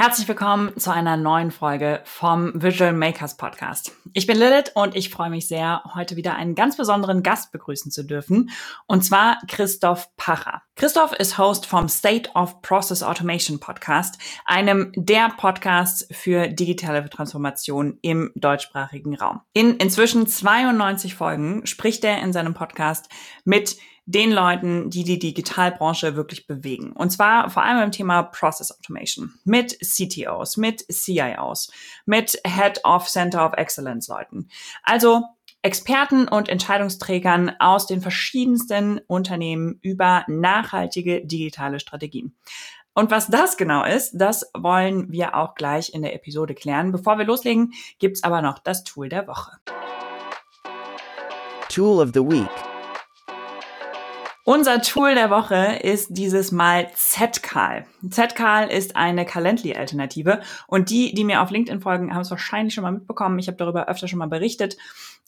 Herzlich willkommen zu einer neuen Folge vom Visual Makers Podcast. Ich bin Lilith und ich freue mich sehr, heute wieder einen ganz besonderen Gast begrüßen zu dürfen, und zwar Christoph Pacher. Christoph ist Host vom State of Process Automation Podcast, einem der Podcasts für digitale Transformation im deutschsprachigen Raum. In inzwischen 92 Folgen spricht er in seinem Podcast mit den Leuten, die die Digitalbranche wirklich bewegen. Und zwar vor allem im Thema Process Automation mit CTOs, mit CIOs, mit Head of Center of Excellence Leuten. Also Experten und Entscheidungsträgern aus den verschiedensten Unternehmen über nachhaltige digitale Strategien. Und was das genau ist, das wollen wir auch gleich in der Episode klären. Bevor wir loslegen, gibt's aber noch das Tool der Woche. Tool of the Week. Unser Tool der Woche ist dieses Mal Zcal. Zcal ist eine Calendly-Alternative und die, die mir auf LinkedIn folgen, haben es wahrscheinlich schon mal mitbekommen. Ich habe darüber öfter schon mal berichtet.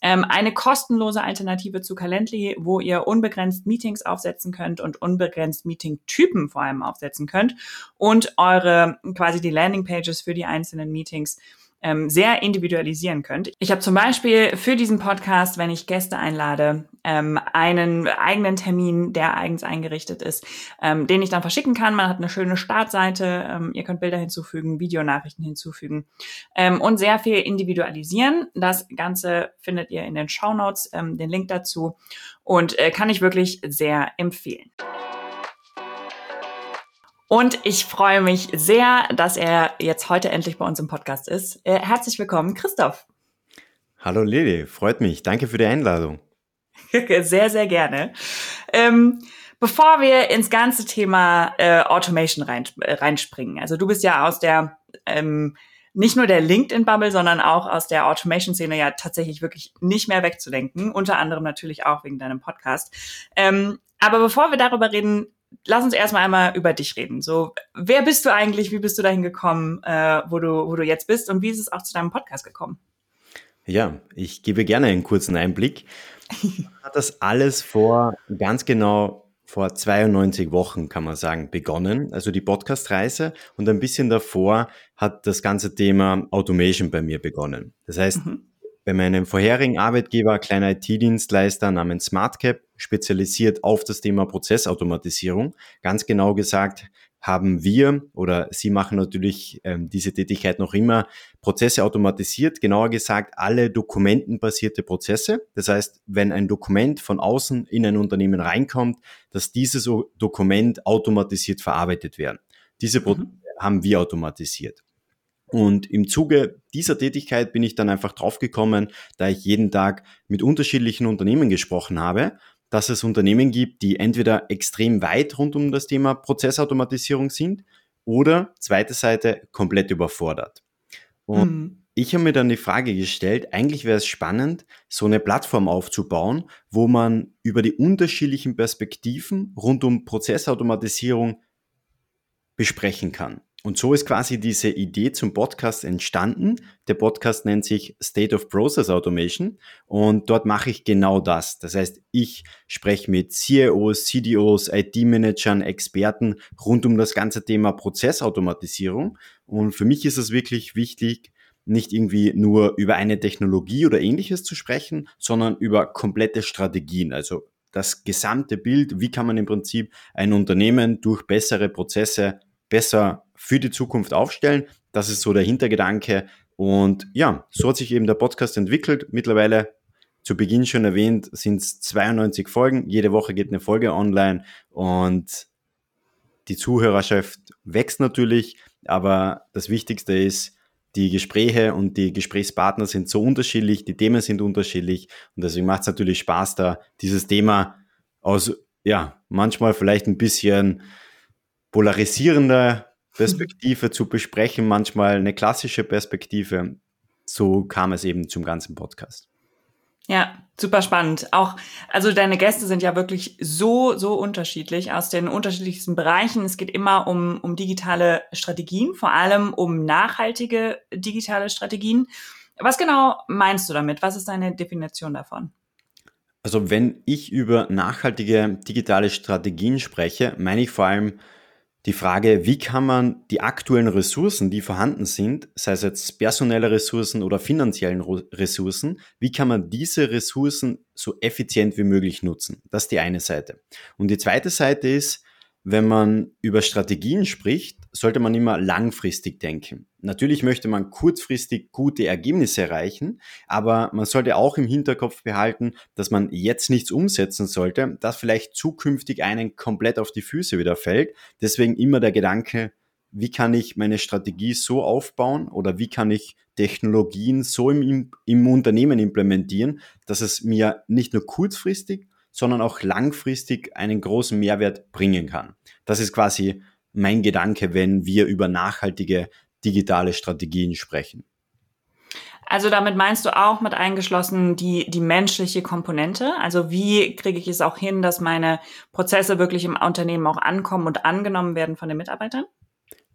Ähm, eine kostenlose Alternative zu Calendly, wo ihr unbegrenzt Meetings aufsetzen könnt und unbegrenzt Meeting-Typen vor allem aufsetzen könnt und eure quasi die Landingpages für die einzelnen Meetings ähm, sehr individualisieren könnt. Ich habe zum Beispiel für diesen Podcast, wenn ich Gäste einlade, ähm, einen eigenen Termin, der eigens eingerichtet ist, ähm, den ich dann verschicken kann. Man hat eine schöne Startseite, ähm, ihr könnt Bilder hinzufügen, Videonachrichten hinzufügen ähm, und sehr viel individualisieren. Das Ganze findet ihr in den Show Notes, ähm, den Link dazu und äh, kann ich wirklich sehr empfehlen. Und ich freue mich sehr, dass er jetzt heute endlich bei uns im Podcast ist. Äh, herzlich willkommen, Christoph. Hallo Lili, freut mich. Danke für die Einladung. sehr, sehr gerne. Ähm, bevor wir ins ganze Thema äh, Automation rein, äh, reinspringen, also du bist ja aus der ähm, nicht nur der LinkedIn-Bubble, sondern auch aus der Automation-Szene ja tatsächlich wirklich nicht mehr wegzudenken. Unter anderem natürlich auch wegen deinem Podcast. Ähm, aber bevor wir darüber reden, lass uns erstmal einmal über dich reden. So, wer bist du eigentlich? Wie bist du dahin gekommen, äh, wo du, wo du jetzt bist? Und wie ist es auch zu deinem Podcast gekommen? Ja, ich gebe gerne einen kurzen Einblick. Hat das alles vor ganz genau vor 92 Wochen, kann man sagen, begonnen, also die Podcast-Reise. Und ein bisschen davor hat das ganze Thema Automation bei mir begonnen. Das heißt, mhm. Bei meinem vorherigen Arbeitgeber, kleiner IT-Dienstleister namens SmartCap, spezialisiert auf das Thema Prozessautomatisierung. Ganz genau gesagt haben wir oder Sie machen natürlich ähm, diese Tätigkeit noch immer Prozesse automatisiert, genauer gesagt alle dokumentenbasierte Prozesse. Das heißt, wenn ein Dokument von außen in ein Unternehmen reinkommt, dass dieses Dokument automatisiert verarbeitet werden. Diese Prozesse mhm. haben wir automatisiert. Und im Zuge dieser Tätigkeit bin ich dann einfach draufgekommen, da ich jeden Tag mit unterschiedlichen Unternehmen gesprochen habe dass es Unternehmen gibt, die entweder extrem weit rund um das Thema Prozessautomatisierung sind oder zweite Seite komplett überfordert. Und mhm. ich habe mir dann die Frage gestellt, eigentlich wäre es spannend, so eine Plattform aufzubauen, wo man über die unterschiedlichen Perspektiven rund um Prozessautomatisierung besprechen kann. Und so ist quasi diese Idee zum Podcast entstanden. Der Podcast nennt sich State of Process Automation und dort mache ich genau das. Das heißt, ich spreche mit CIOs, CDOs, IT-Managern, Experten rund um das ganze Thema Prozessautomatisierung. Und für mich ist es wirklich wichtig, nicht irgendwie nur über eine Technologie oder ähnliches zu sprechen, sondern über komplette Strategien. Also das gesamte Bild, wie kann man im Prinzip ein Unternehmen durch bessere Prozesse besser für die Zukunft aufstellen. Das ist so der Hintergedanke. Und ja, so hat sich eben der Podcast entwickelt. Mittlerweile zu Beginn schon erwähnt, sind es 92 Folgen. Jede Woche geht eine Folge online und die Zuhörerschaft wächst natürlich. Aber das Wichtigste ist, die Gespräche und die Gesprächspartner sind so unterschiedlich, die Themen sind unterschiedlich und deswegen macht es natürlich Spaß, da dieses Thema aus, ja, manchmal vielleicht ein bisschen polarisierender Perspektive zu besprechen, manchmal eine klassische Perspektive. So kam es eben zum ganzen Podcast. Ja, super spannend. Auch, also deine Gäste sind ja wirklich so, so unterschiedlich aus den unterschiedlichsten Bereichen. Es geht immer um, um digitale Strategien, vor allem um nachhaltige digitale Strategien. Was genau meinst du damit? Was ist deine Definition davon? Also wenn ich über nachhaltige digitale Strategien spreche, meine ich vor allem die Frage, wie kann man die aktuellen Ressourcen, die vorhanden sind, sei es jetzt personelle Ressourcen oder finanziellen Ressourcen, wie kann man diese Ressourcen so effizient wie möglich nutzen? Das ist die eine Seite. Und die zweite Seite ist, wenn man über Strategien spricht, sollte man immer langfristig denken. Natürlich möchte man kurzfristig gute Ergebnisse erreichen, aber man sollte auch im Hinterkopf behalten, dass man jetzt nichts umsetzen sollte, das vielleicht zukünftig einen komplett auf die Füße wieder fällt. Deswegen immer der Gedanke, wie kann ich meine Strategie so aufbauen oder wie kann ich Technologien so im, im Unternehmen implementieren, dass es mir nicht nur kurzfristig, sondern auch langfristig einen großen Mehrwert bringen kann. Das ist quasi mein Gedanke, wenn wir über nachhaltige digitale Strategien sprechen. Also damit meinst du auch mit eingeschlossen die, die menschliche Komponente? Also wie kriege ich es auch hin, dass meine Prozesse wirklich im Unternehmen auch ankommen und angenommen werden von den Mitarbeitern?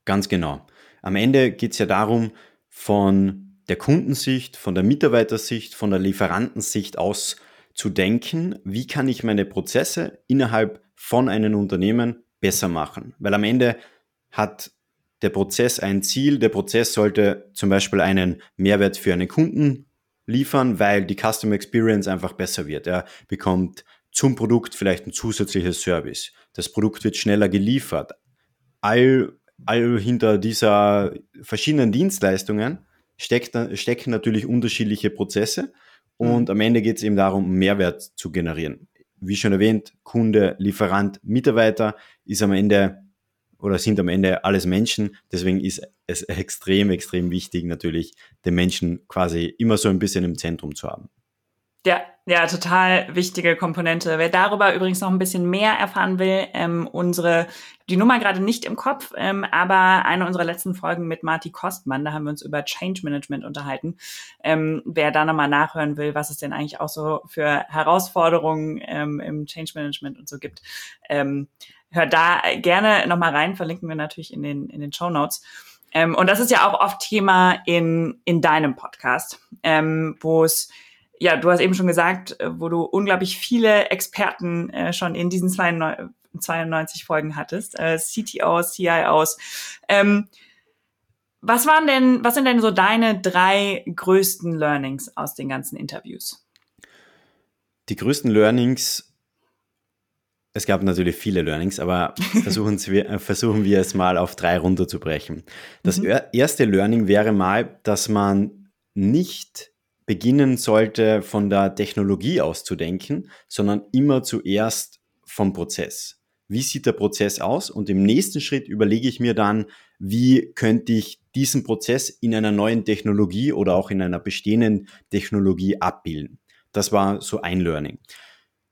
Ganz genau. Am Ende geht es ja darum, von der Kundensicht, von der Mitarbeitersicht, von der Lieferantensicht aus zu denken, wie kann ich meine Prozesse innerhalb von einem Unternehmen besser machen. Weil am Ende hat der Prozess ein Ziel. Der Prozess sollte zum Beispiel einen Mehrwert für einen Kunden liefern, weil die Customer Experience einfach besser wird. Er bekommt zum Produkt vielleicht ein zusätzliches Service. Das Produkt wird schneller geliefert. All, all hinter dieser verschiedenen Dienstleistungen steckt, stecken natürlich unterschiedliche Prozesse und mhm. am Ende geht es eben darum, Mehrwert zu generieren. Wie schon erwähnt, Kunde, Lieferant, Mitarbeiter ist am Ende oder sind am Ende alles Menschen. Deswegen ist es extrem, extrem wichtig, natürlich den Menschen quasi immer so ein bisschen im Zentrum zu haben. Ja, ja, total wichtige Komponente. Wer darüber übrigens noch ein bisschen mehr erfahren will, ähm, unsere, die Nummer gerade nicht im Kopf, ähm, aber eine unserer letzten Folgen mit Marty Kostmann, da haben wir uns über Change Management unterhalten. Ähm, wer da nochmal nachhören will, was es denn eigentlich auch so für Herausforderungen ähm, im Change Management und so gibt, ähm, hört da gerne nochmal rein, verlinken wir natürlich in den, in den Show Notes. Ähm, und das ist ja auch oft Thema in, in deinem Podcast, ähm, wo es ja, du hast eben schon gesagt, äh, wo du unglaublich viele Experten äh, schon in diesen 92 Folgen hattest, äh, CTOs, CIOs. Ähm, was waren denn, was sind denn so deine drei größten Learnings aus den ganzen Interviews? Die größten Learnings, es gab natürlich viele Learnings, aber versuchen wir, äh, versuchen wir es mal auf drei runterzubrechen. Das mhm. erste Learning wäre mal, dass man nicht beginnen sollte, von der Technologie auszudenken, sondern immer zuerst vom Prozess. Wie sieht der Prozess aus? Und im nächsten Schritt überlege ich mir dann, wie könnte ich diesen Prozess in einer neuen Technologie oder auch in einer bestehenden Technologie abbilden. Das war so ein Learning.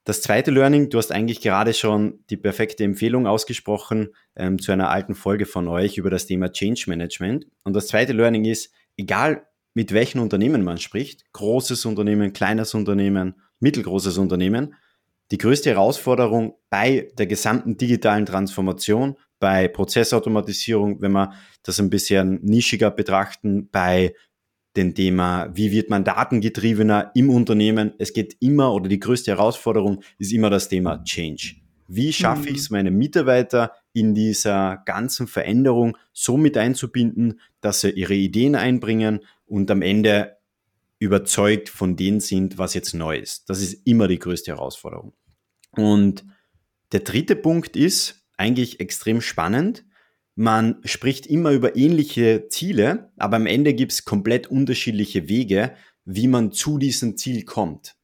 Das zweite Learning, du hast eigentlich gerade schon die perfekte Empfehlung ausgesprochen ähm, zu einer alten Folge von euch über das Thema Change Management. Und das zweite Learning ist, egal mit welchen Unternehmen man spricht, großes Unternehmen, kleines Unternehmen, mittelgroßes Unternehmen, die größte Herausforderung bei der gesamten digitalen Transformation, bei Prozessautomatisierung, wenn wir das ein bisschen nischiger betrachten, bei dem Thema, wie wird man datengetriebener im Unternehmen. Es geht immer oder die größte Herausforderung ist immer das Thema Change. Wie schaffe ich es, mhm. meine Mitarbeiter in dieser ganzen Veränderung so mit einzubinden, dass sie ihre Ideen einbringen und am Ende überzeugt von denen sind, was jetzt neu ist. Das ist immer die größte Herausforderung. Und der dritte Punkt ist eigentlich extrem spannend. Man spricht immer über ähnliche Ziele, aber am Ende gibt es komplett unterschiedliche Wege, wie man zu diesem Ziel kommt.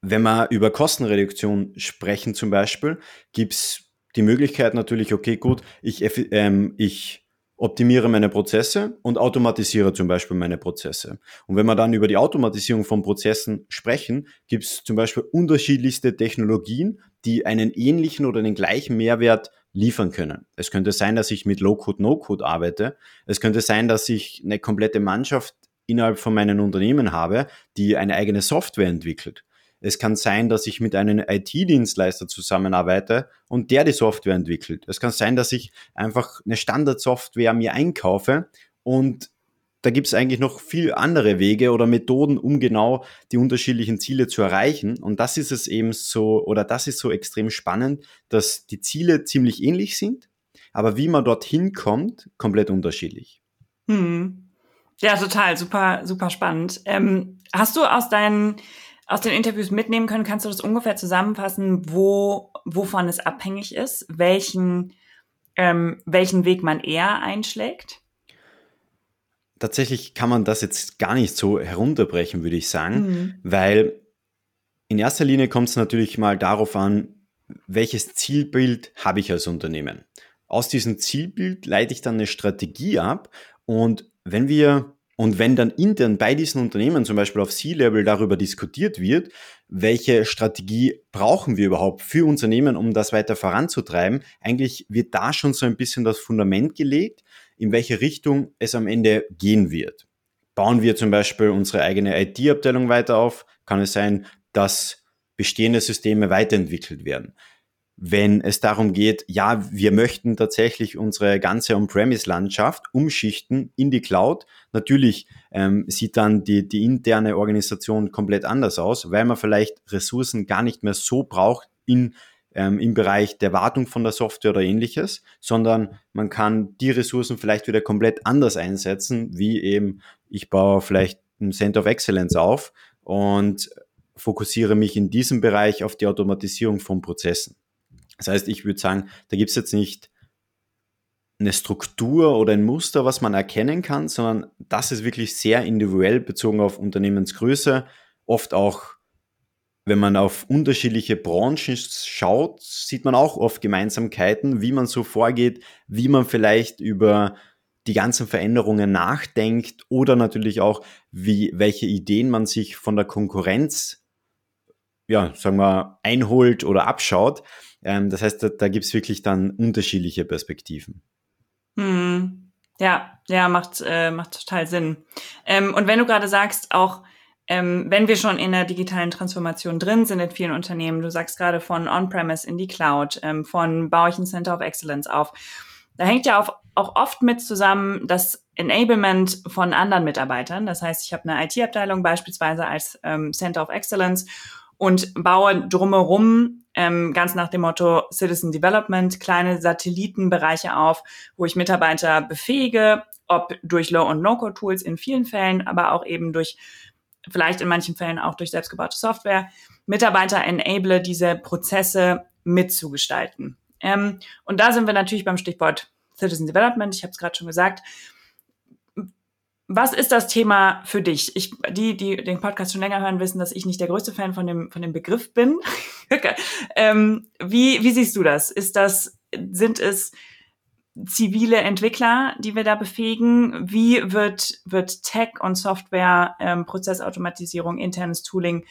Wenn wir über Kostenreduktion sprechen zum Beispiel, gibt es die Möglichkeit natürlich, okay, gut, ich, ähm, ich optimiere meine Prozesse und automatisiere zum Beispiel meine Prozesse. Und wenn wir dann über die Automatisierung von Prozessen sprechen, gibt es zum Beispiel unterschiedlichste Technologien, die einen ähnlichen oder den gleichen Mehrwert liefern können. Es könnte sein, dass ich mit Low-Code, No-Code arbeite. Es könnte sein, dass ich eine komplette Mannschaft innerhalb von meinem Unternehmen habe, die eine eigene Software entwickelt. Es kann sein, dass ich mit einem IT-Dienstleister zusammenarbeite und der die Software entwickelt. Es kann sein, dass ich einfach eine Standardsoftware mir einkaufe und da gibt es eigentlich noch viel andere Wege oder Methoden, um genau die unterschiedlichen Ziele zu erreichen. Und das ist es eben so, oder das ist so extrem spannend, dass die Ziele ziemlich ähnlich sind, aber wie man dorthin kommt, komplett unterschiedlich. Hm. Ja, total, super, super spannend. Ähm, hast du aus deinen aus den Interviews mitnehmen können, kannst du das ungefähr zusammenfassen, wo, wovon es abhängig ist, welchen, ähm, welchen Weg man eher einschlägt? Tatsächlich kann man das jetzt gar nicht so herunterbrechen, würde ich sagen, mhm. weil in erster Linie kommt es natürlich mal darauf an, welches Zielbild habe ich als Unternehmen. Aus diesem Zielbild leite ich dann eine Strategie ab und wenn wir und wenn dann intern bei diesen Unternehmen zum Beispiel auf C-Level darüber diskutiert wird, welche Strategie brauchen wir überhaupt für Unternehmen, um das weiter voranzutreiben, eigentlich wird da schon so ein bisschen das Fundament gelegt, in welche Richtung es am Ende gehen wird. Bauen wir zum Beispiel unsere eigene IT-Abteilung weiter auf, kann es sein, dass bestehende Systeme weiterentwickelt werden wenn es darum geht, ja, wir möchten tatsächlich unsere ganze On-Premise-Landschaft umschichten in die Cloud. Natürlich ähm, sieht dann die, die interne Organisation komplett anders aus, weil man vielleicht Ressourcen gar nicht mehr so braucht in, ähm, im Bereich der Wartung von der Software oder ähnliches, sondern man kann die Ressourcen vielleicht wieder komplett anders einsetzen, wie eben ich baue vielleicht ein Center of Excellence auf und fokussiere mich in diesem Bereich auf die Automatisierung von Prozessen. Das heißt, ich würde sagen, da gibt es jetzt nicht eine Struktur oder ein Muster, was man erkennen kann, sondern das ist wirklich sehr individuell bezogen auf Unternehmensgröße. Oft auch, wenn man auf unterschiedliche Branchen schaut, sieht man auch oft Gemeinsamkeiten, wie man so vorgeht, wie man vielleicht über die ganzen Veränderungen nachdenkt oder natürlich auch, wie, welche Ideen man sich von der Konkurrenz, ja, sagen wir, einholt oder abschaut. Ähm, das heißt, da, da gibt es wirklich dann unterschiedliche Perspektiven. Hm. Ja, ja, macht, äh, macht total Sinn. Ähm, und wenn du gerade sagst, auch ähm, wenn wir schon in der digitalen Transformation drin sind in vielen Unternehmen, du sagst gerade von On-Premise in die Cloud, ähm, von baue ich ein Center of Excellence auf, da hängt ja auch, auch oft mit zusammen das Enablement von anderen Mitarbeitern. Das heißt, ich habe eine IT-Abteilung beispielsweise als ähm, Center of Excellence und baue drumherum ähm, ganz nach dem Motto Citizen Development kleine Satellitenbereiche auf, wo ich Mitarbeiter befähige, ob durch Low- und No-Code-Tools in vielen Fällen, aber auch eben durch, vielleicht in manchen Fällen auch durch selbstgebaute Software, Mitarbeiter enable, diese Prozesse mitzugestalten. Ähm, und da sind wir natürlich beim Stichwort Citizen Development. Ich habe es gerade schon gesagt. Was ist das Thema für dich? Ich, die, die den Podcast schon länger hören, wissen, dass ich nicht der größte Fan von dem, von dem Begriff bin. ähm, wie, wie siehst du das? Ist das, sind es zivile Entwickler, die wir da befähigen? Wie wird, wird Tech und Software, ähm, Prozessautomatisierung, internes Tooling,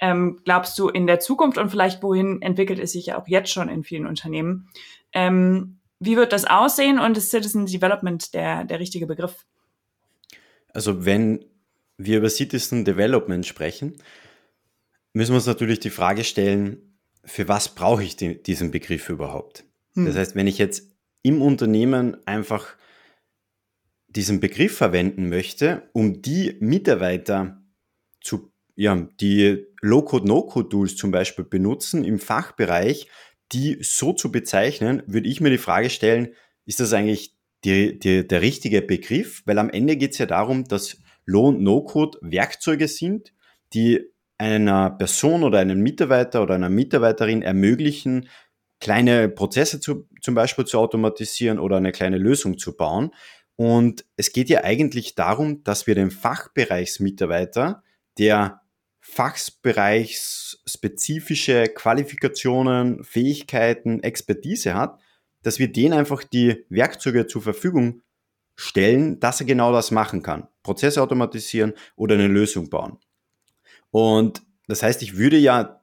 ähm, glaubst du in der Zukunft und vielleicht wohin entwickelt es sich ja auch jetzt schon in vielen Unternehmen? Ähm, wie wird das aussehen und ist Citizen Development der, der richtige Begriff? Also wenn wir über Citizen Development sprechen, müssen wir uns natürlich die Frage stellen, für was brauche ich die, diesen Begriff überhaupt? Hm. Das heißt, wenn ich jetzt im Unternehmen einfach diesen Begriff verwenden möchte, um die Mitarbeiter zu, ja, die Low-Code, No-Code-Tools zum Beispiel benutzen im Fachbereich, die so zu bezeichnen, würde ich mir die Frage stellen, ist das eigentlich die, die, der richtige Begriff, weil am Ende geht es ja darum, dass Low- und No-Code Werkzeuge sind, die einer Person oder einem Mitarbeiter oder einer Mitarbeiterin ermöglichen, kleine Prozesse zu, zum Beispiel zu automatisieren oder eine kleine Lösung zu bauen. Und es geht ja eigentlich darum, dass wir den Fachbereichsmitarbeiter, der fachbereichsspezifische Qualifikationen, Fähigkeiten, Expertise hat, dass wir denen einfach die Werkzeuge zur Verfügung stellen, dass er genau das machen kann. Prozesse automatisieren oder eine Lösung bauen. Und das heißt, ich würde ja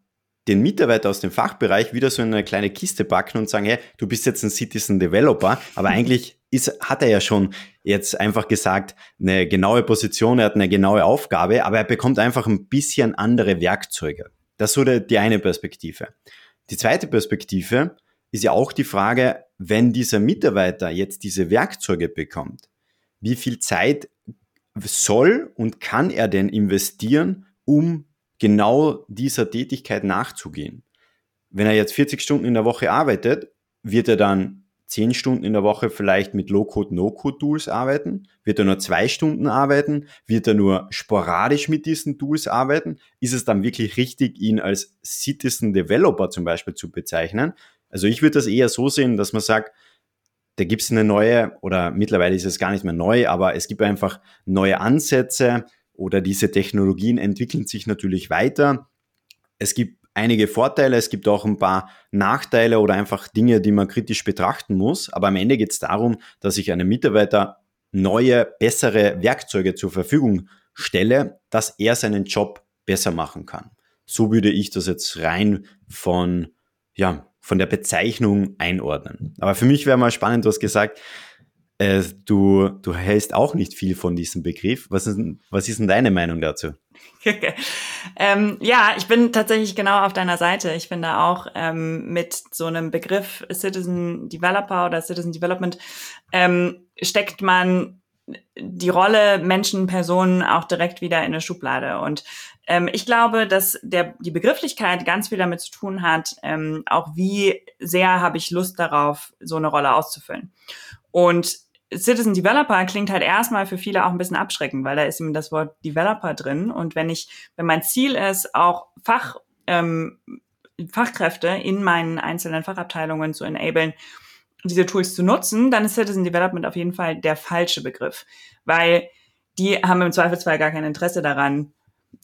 den Mitarbeiter aus dem Fachbereich wieder so in eine kleine Kiste packen und sagen, hey, du bist jetzt ein Citizen Developer, aber eigentlich ist, hat er ja schon jetzt einfach gesagt, eine genaue Position, er hat eine genaue Aufgabe, aber er bekommt einfach ein bisschen andere Werkzeuge. Das ist so die eine Perspektive. Die zweite Perspektive ist ja auch die Frage, wenn dieser Mitarbeiter jetzt diese Werkzeuge bekommt, wie viel Zeit soll und kann er denn investieren, um genau dieser Tätigkeit nachzugehen? Wenn er jetzt 40 Stunden in der Woche arbeitet, wird er dann zehn Stunden in der Woche vielleicht mit Low-Code, No-Code-Tools arbeiten? Wird er nur zwei Stunden arbeiten? Wird er nur sporadisch mit diesen Tools arbeiten? Ist es dann wirklich richtig, ihn als Citizen Developer zum Beispiel zu bezeichnen? Also ich würde das eher so sehen, dass man sagt, da gibt es eine neue, oder mittlerweile ist es gar nicht mehr neu, aber es gibt einfach neue Ansätze oder diese Technologien entwickeln sich natürlich weiter. Es gibt einige Vorteile, es gibt auch ein paar Nachteile oder einfach Dinge, die man kritisch betrachten muss. Aber am Ende geht es darum, dass ich einem Mitarbeiter neue, bessere Werkzeuge zur Verfügung stelle, dass er seinen Job besser machen kann. So würde ich das jetzt rein von, ja, von der Bezeichnung einordnen. Aber für mich wäre mal spannend, du hast gesagt, äh, du, du hältst auch nicht viel von diesem Begriff. Was ist, was ist denn deine Meinung dazu? ähm, ja, ich bin tatsächlich genau auf deiner Seite. Ich finde auch ähm, mit so einem Begriff Citizen Developer oder Citizen Development ähm, steckt man die Rolle Menschen, Personen auch direkt wieder in eine Schublade. Und ähm, ich glaube, dass der, die Begrifflichkeit ganz viel damit zu tun hat, ähm, auch wie sehr habe ich Lust darauf, so eine Rolle auszufüllen. Und Citizen Developer klingt halt erstmal für viele auch ein bisschen abschreckend, weil da ist eben das Wort Developer drin. Und wenn ich, wenn mein Ziel ist, auch Fach, ähm, Fachkräfte in meinen einzelnen Fachabteilungen zu enablen, diese Tools zu nutzen, dann ist Citizen Development auf jeden Fall der falsche Begriff, weil die haben im Zweifelsfall gar kein Interesse daran,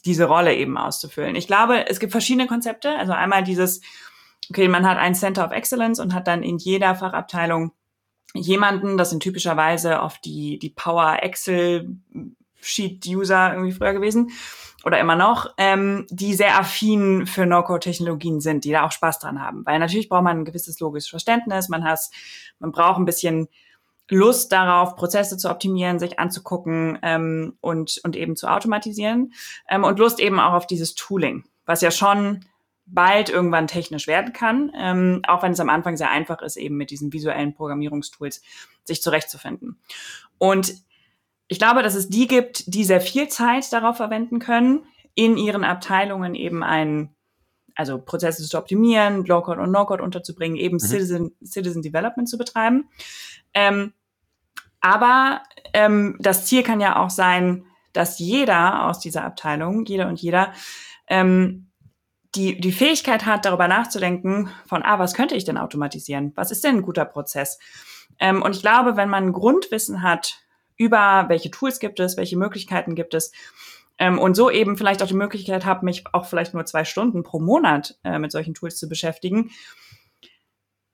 diese Rolle eben auszufüllen. Ich glaube, es gibt verschiedene Konzepte. Also einmal dieses, okay, man hat ein Center of Excellence und hat dann in jeder Fachabteilung jemanden, das sind typischerweise oft die, die Power Excel Sheet User irgendwie früher gewesen oder immer noch, ähm, die sehr affin für No-Code-Technologien sind, die da auch Spaß dran haben. Weil natürlich braucht man ein gewisses logisches Verständnis, man hat, man braucht ein bisschen Lust darauf, Prozesse zu optimieren, sich anzugucken ähm, und, und eben zu automatisieren ähm, und Lust eben auch auf dieses Tooling, was ja schon bald irgendwann technisch werden kann, ähm, auch wenn es am Anfang sehr einfach ist, eben mit diesen visuellen Programmierungstools sich zurechtzufinden. Und ich glaube, dass es die gibt, die sehr viel Zeit darauf verwenden können, in ihren Abteilungen eben ein, also Prozesse zu optimieren, Low-Code und No-Code unterzubringen, eben mhm. Citizen, Citizen Development zu betreiben. Ähm, aber ähm, das Ziel kann ja auch sein, dass jeder aus dieser Abteilung, jeder und jeder, ähm, die, die Fähigkeit hat, darüber nachzudenken, von, ah, was könnte ich denn automatisieren? Was ist denn ein guter Prozess? Ähm, und ich glaube, wenn man Grundwissen hat über welche Tools gibt es, welche Möglichkeiten gibt es, ähm, und so eben vielleicht auch die Möglichkeit habe, mich auch vielleicht nur zwei Stunden pro Monat äh, mit solchen Tools zu beschäftigen.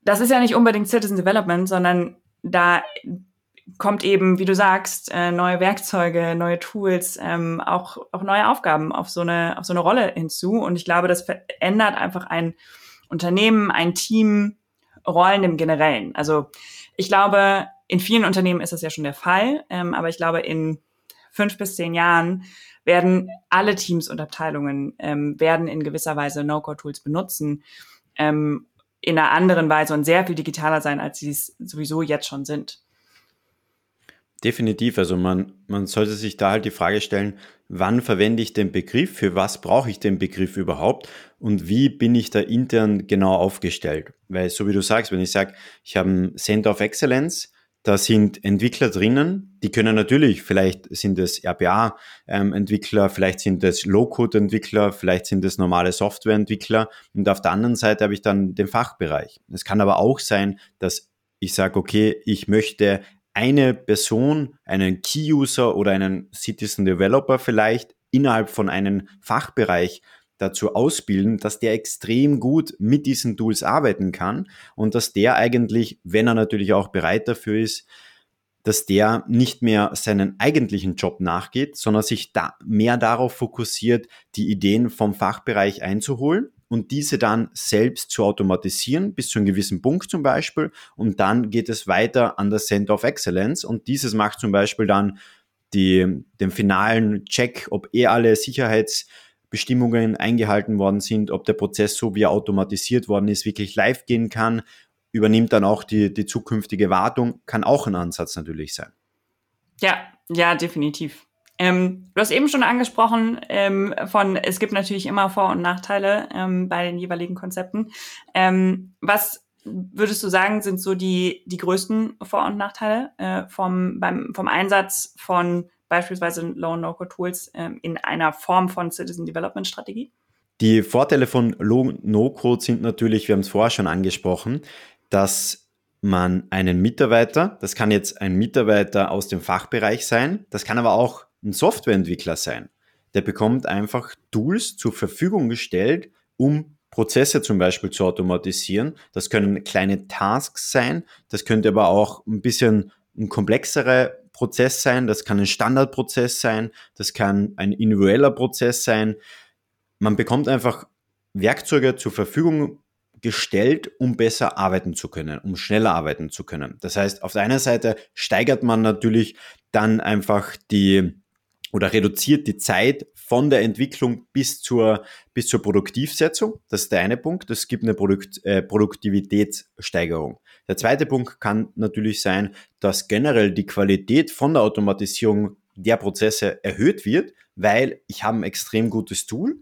Das ist ja nicht unbedingt Citizen Development, sondern da kommt eben, wie du sagst, äh, neue Werkzeuge, neue Tools, ähm, auch, auch neue Aufgaben auf so, eine, auf so eine Rolle hinzu. Und ich glaube, das verändert einfach ein Unternehmen, ein Team, Rollen im Generellen. Also ich glaube, in vielen Unternehmen ist das ja schon der Fall, ähm, aber ich glaube, in fünf bis zehn Jahren werden alle Teams und Abteilungen ähm, werden in gewisser Weise No-Code-Tools benutzen, ähm, in einer anderen Weise und sehr viel digitaler sein, als sie es sowieso jetzt schon sind. Definitiv. Also man, man sollte sich da halt die Frage stellen, wann verwende ich den Begriff, für was brauche ich den Begriff überhaupt und wie bin ich da intern genau aufgestellt? Weil so wie du sagst, wenn ich sage, ich habe ein Center of Excellence, da sind Entwickler drinnen, die können natürlich, vielleicht sind es RPA-Entwickler, ähm, vielleicht sind es Low-Code-Entwickler, vielleicht sind es normale Software-Entwickler und auf der anderen Seite habe ich dann den Fachbereich. Es kann aber auch sein, dass ich sage, okay, ich möchte eine Person, einen Key-User oder einen Citizen Developer vielleicht innerhalb von einem Fachbereich dazu ausbilden, dass der extrem gut mit diesen Tools arbeiten kann und dass der eigentlich, wenn er natürlich auch bereit dafür ist, dass der nicht mehr seinen eigentlichen Job nachgeht, sondern sich da mehr darauf fokussiert, die Ideen vom Fachbereich einzuholen und diese dann selbst zu automatisieren, bis zu einem gewissen Punkt zum Beispiel. Und dann geht es weiter an das Center of Excellence und dieses macht zum Beispiel dann die, den finalen Check, ob eh alle Sicherheitsbestimmungen eingehalten worden sind, ob der Prozess so wie er automatisiert worden ist, wirklich live gehen kann übernimmt dann auch die, die zukünftige Wartung, kann auch ein Ansatz natürlich sein. Ja, ja, definitiv. Ähm, du hast eben schon angesprochen, ähm, von es gibt natürlich immer Vor- und Nachteile ähm, bei den jeweiligen Konzepten. Ähm, was würdest du sagen, sind so die, die größten Vor- und Nachteile äh, vom, beim, vom Einsatz von beispielsweise Low-No-Code-Tools äh, in einer Form von Citizen Development Strategie? Die Vorteile von Low-No-Code sind natürlich, wir haben es vorher schon angesprochen, dass man einen Mitarbeiter, das kann jetzt ein Mitarbeiter aus dem Fachbereich sein, das kann aber auch ein Softwareentwickler sein. Der bekommt einfach Tools zur Verfügung gestellt, um Prozesse zum Beispiel zu automatisieren. Das können kleine Tasks sein, das könnte aber auch ein bisschen ein komplexerer Prozess sein, das kann ein Standardprozess sein, das kann ein individueller Prozess sein. Man bekommt einfach Werkzeuge zur Verfügung gestellt, um besser arbeiten zu können, um schneller arbeiten zu können. Das heißt, auf der einen Seite steigert man natürlich dann einfach die oder reduziert die Zeit von der Entwicklung bis zur, bis zur Produktivsetzung. Das ist der eine Punkt. Es gibt eine Produkt, äh, Produktivitätssteigerung. Der zweite Punkt kann natürlich sein, dass generell die Qualität von der Automatisierung der Prozesse erhöht wird, weil ich habe ein extrem gutes Tool,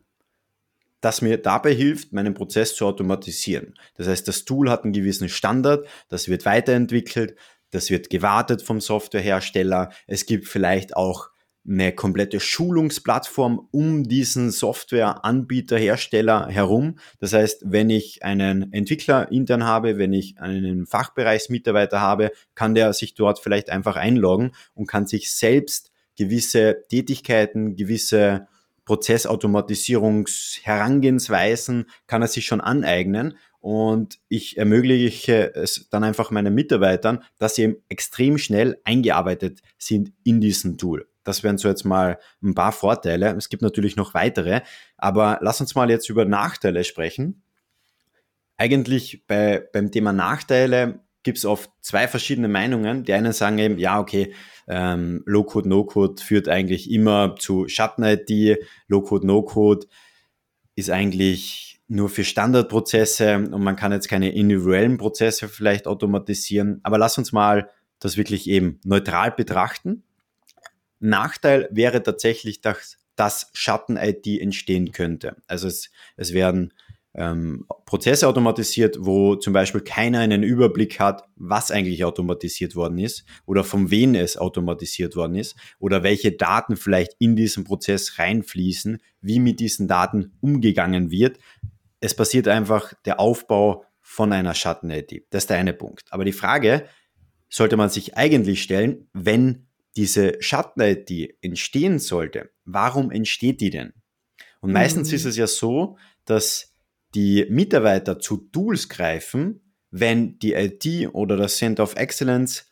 das mir dabei hilft, meinen Prozess zu automatisieren. Das heißt, das Tool hat einen gewissen Standard, das wird weiterentwickelt, das wird gewartet vom Softwarehersteller. Es gibt vielleicht auch eine komplette Schulungsplattform um diesen Softwareanbieter, Hersteller herum. Das heißt, wenn ich einen Entwickler intern habe, wenn ich einen Fachbereichsmitarbeiter habe, kann der sich dort vielleicht einfach einloggen und kann sich selbst gewisse Tätigkeiten, gewisse Prozessautomatisierungsherangehensweisen kann er sich schon aneignen und ich ermögliche es dann einfach meinen Mitarbeitern, dass sie eben extrem schnell eingearbeitet sind in diesen Tool. Das wären so jetzt mal ein paar Vorteile. Es gibt natürlich noch weitere, aber lass uns mal jetzt über Nachteile sprechen. Eigentlich bei, beim Thema Nachteile gibt es oft zwei verschiedene Meinungen. Die einen sagen eben, ja, okay, ähm, Low-Code, No-Code führt eigentlich immer zu Schatten-ID. Low-Code, No-Code ist eigentlich nur für Standardprozesse und man kann jetzt keine individuellen Prozesse vielleicht automatisieren. Aber lass uns mal das wirklich eben neutral betrachten. Nachteil wäre tatsächlich, dass, dass Schatten-IT entstehen könnte. Also es, es werden ähm, Prozesse automatisiert, wo zum Beispiel keiner einen Überblick hat, was eigentlich automatisiert worden ist oder von wem es automatisiert worden ist oder welche Daten vielleicht in diesen Prozess reinfließen, wie mit diesen Daten umgegangen wird. Es passiert einfach der Aufbau von einer Schatten-IT. Das ist der eine Punkt. Aber die Frage sollte man sich eigentlich stellen, wenn diese Schatten-IT entstehen sollte, warum entsteht die denn? Und meistens mhm. ist es ja so, dass die Mitarbeiter zu Tools greifen, wenn die IT oder das Center of Excellence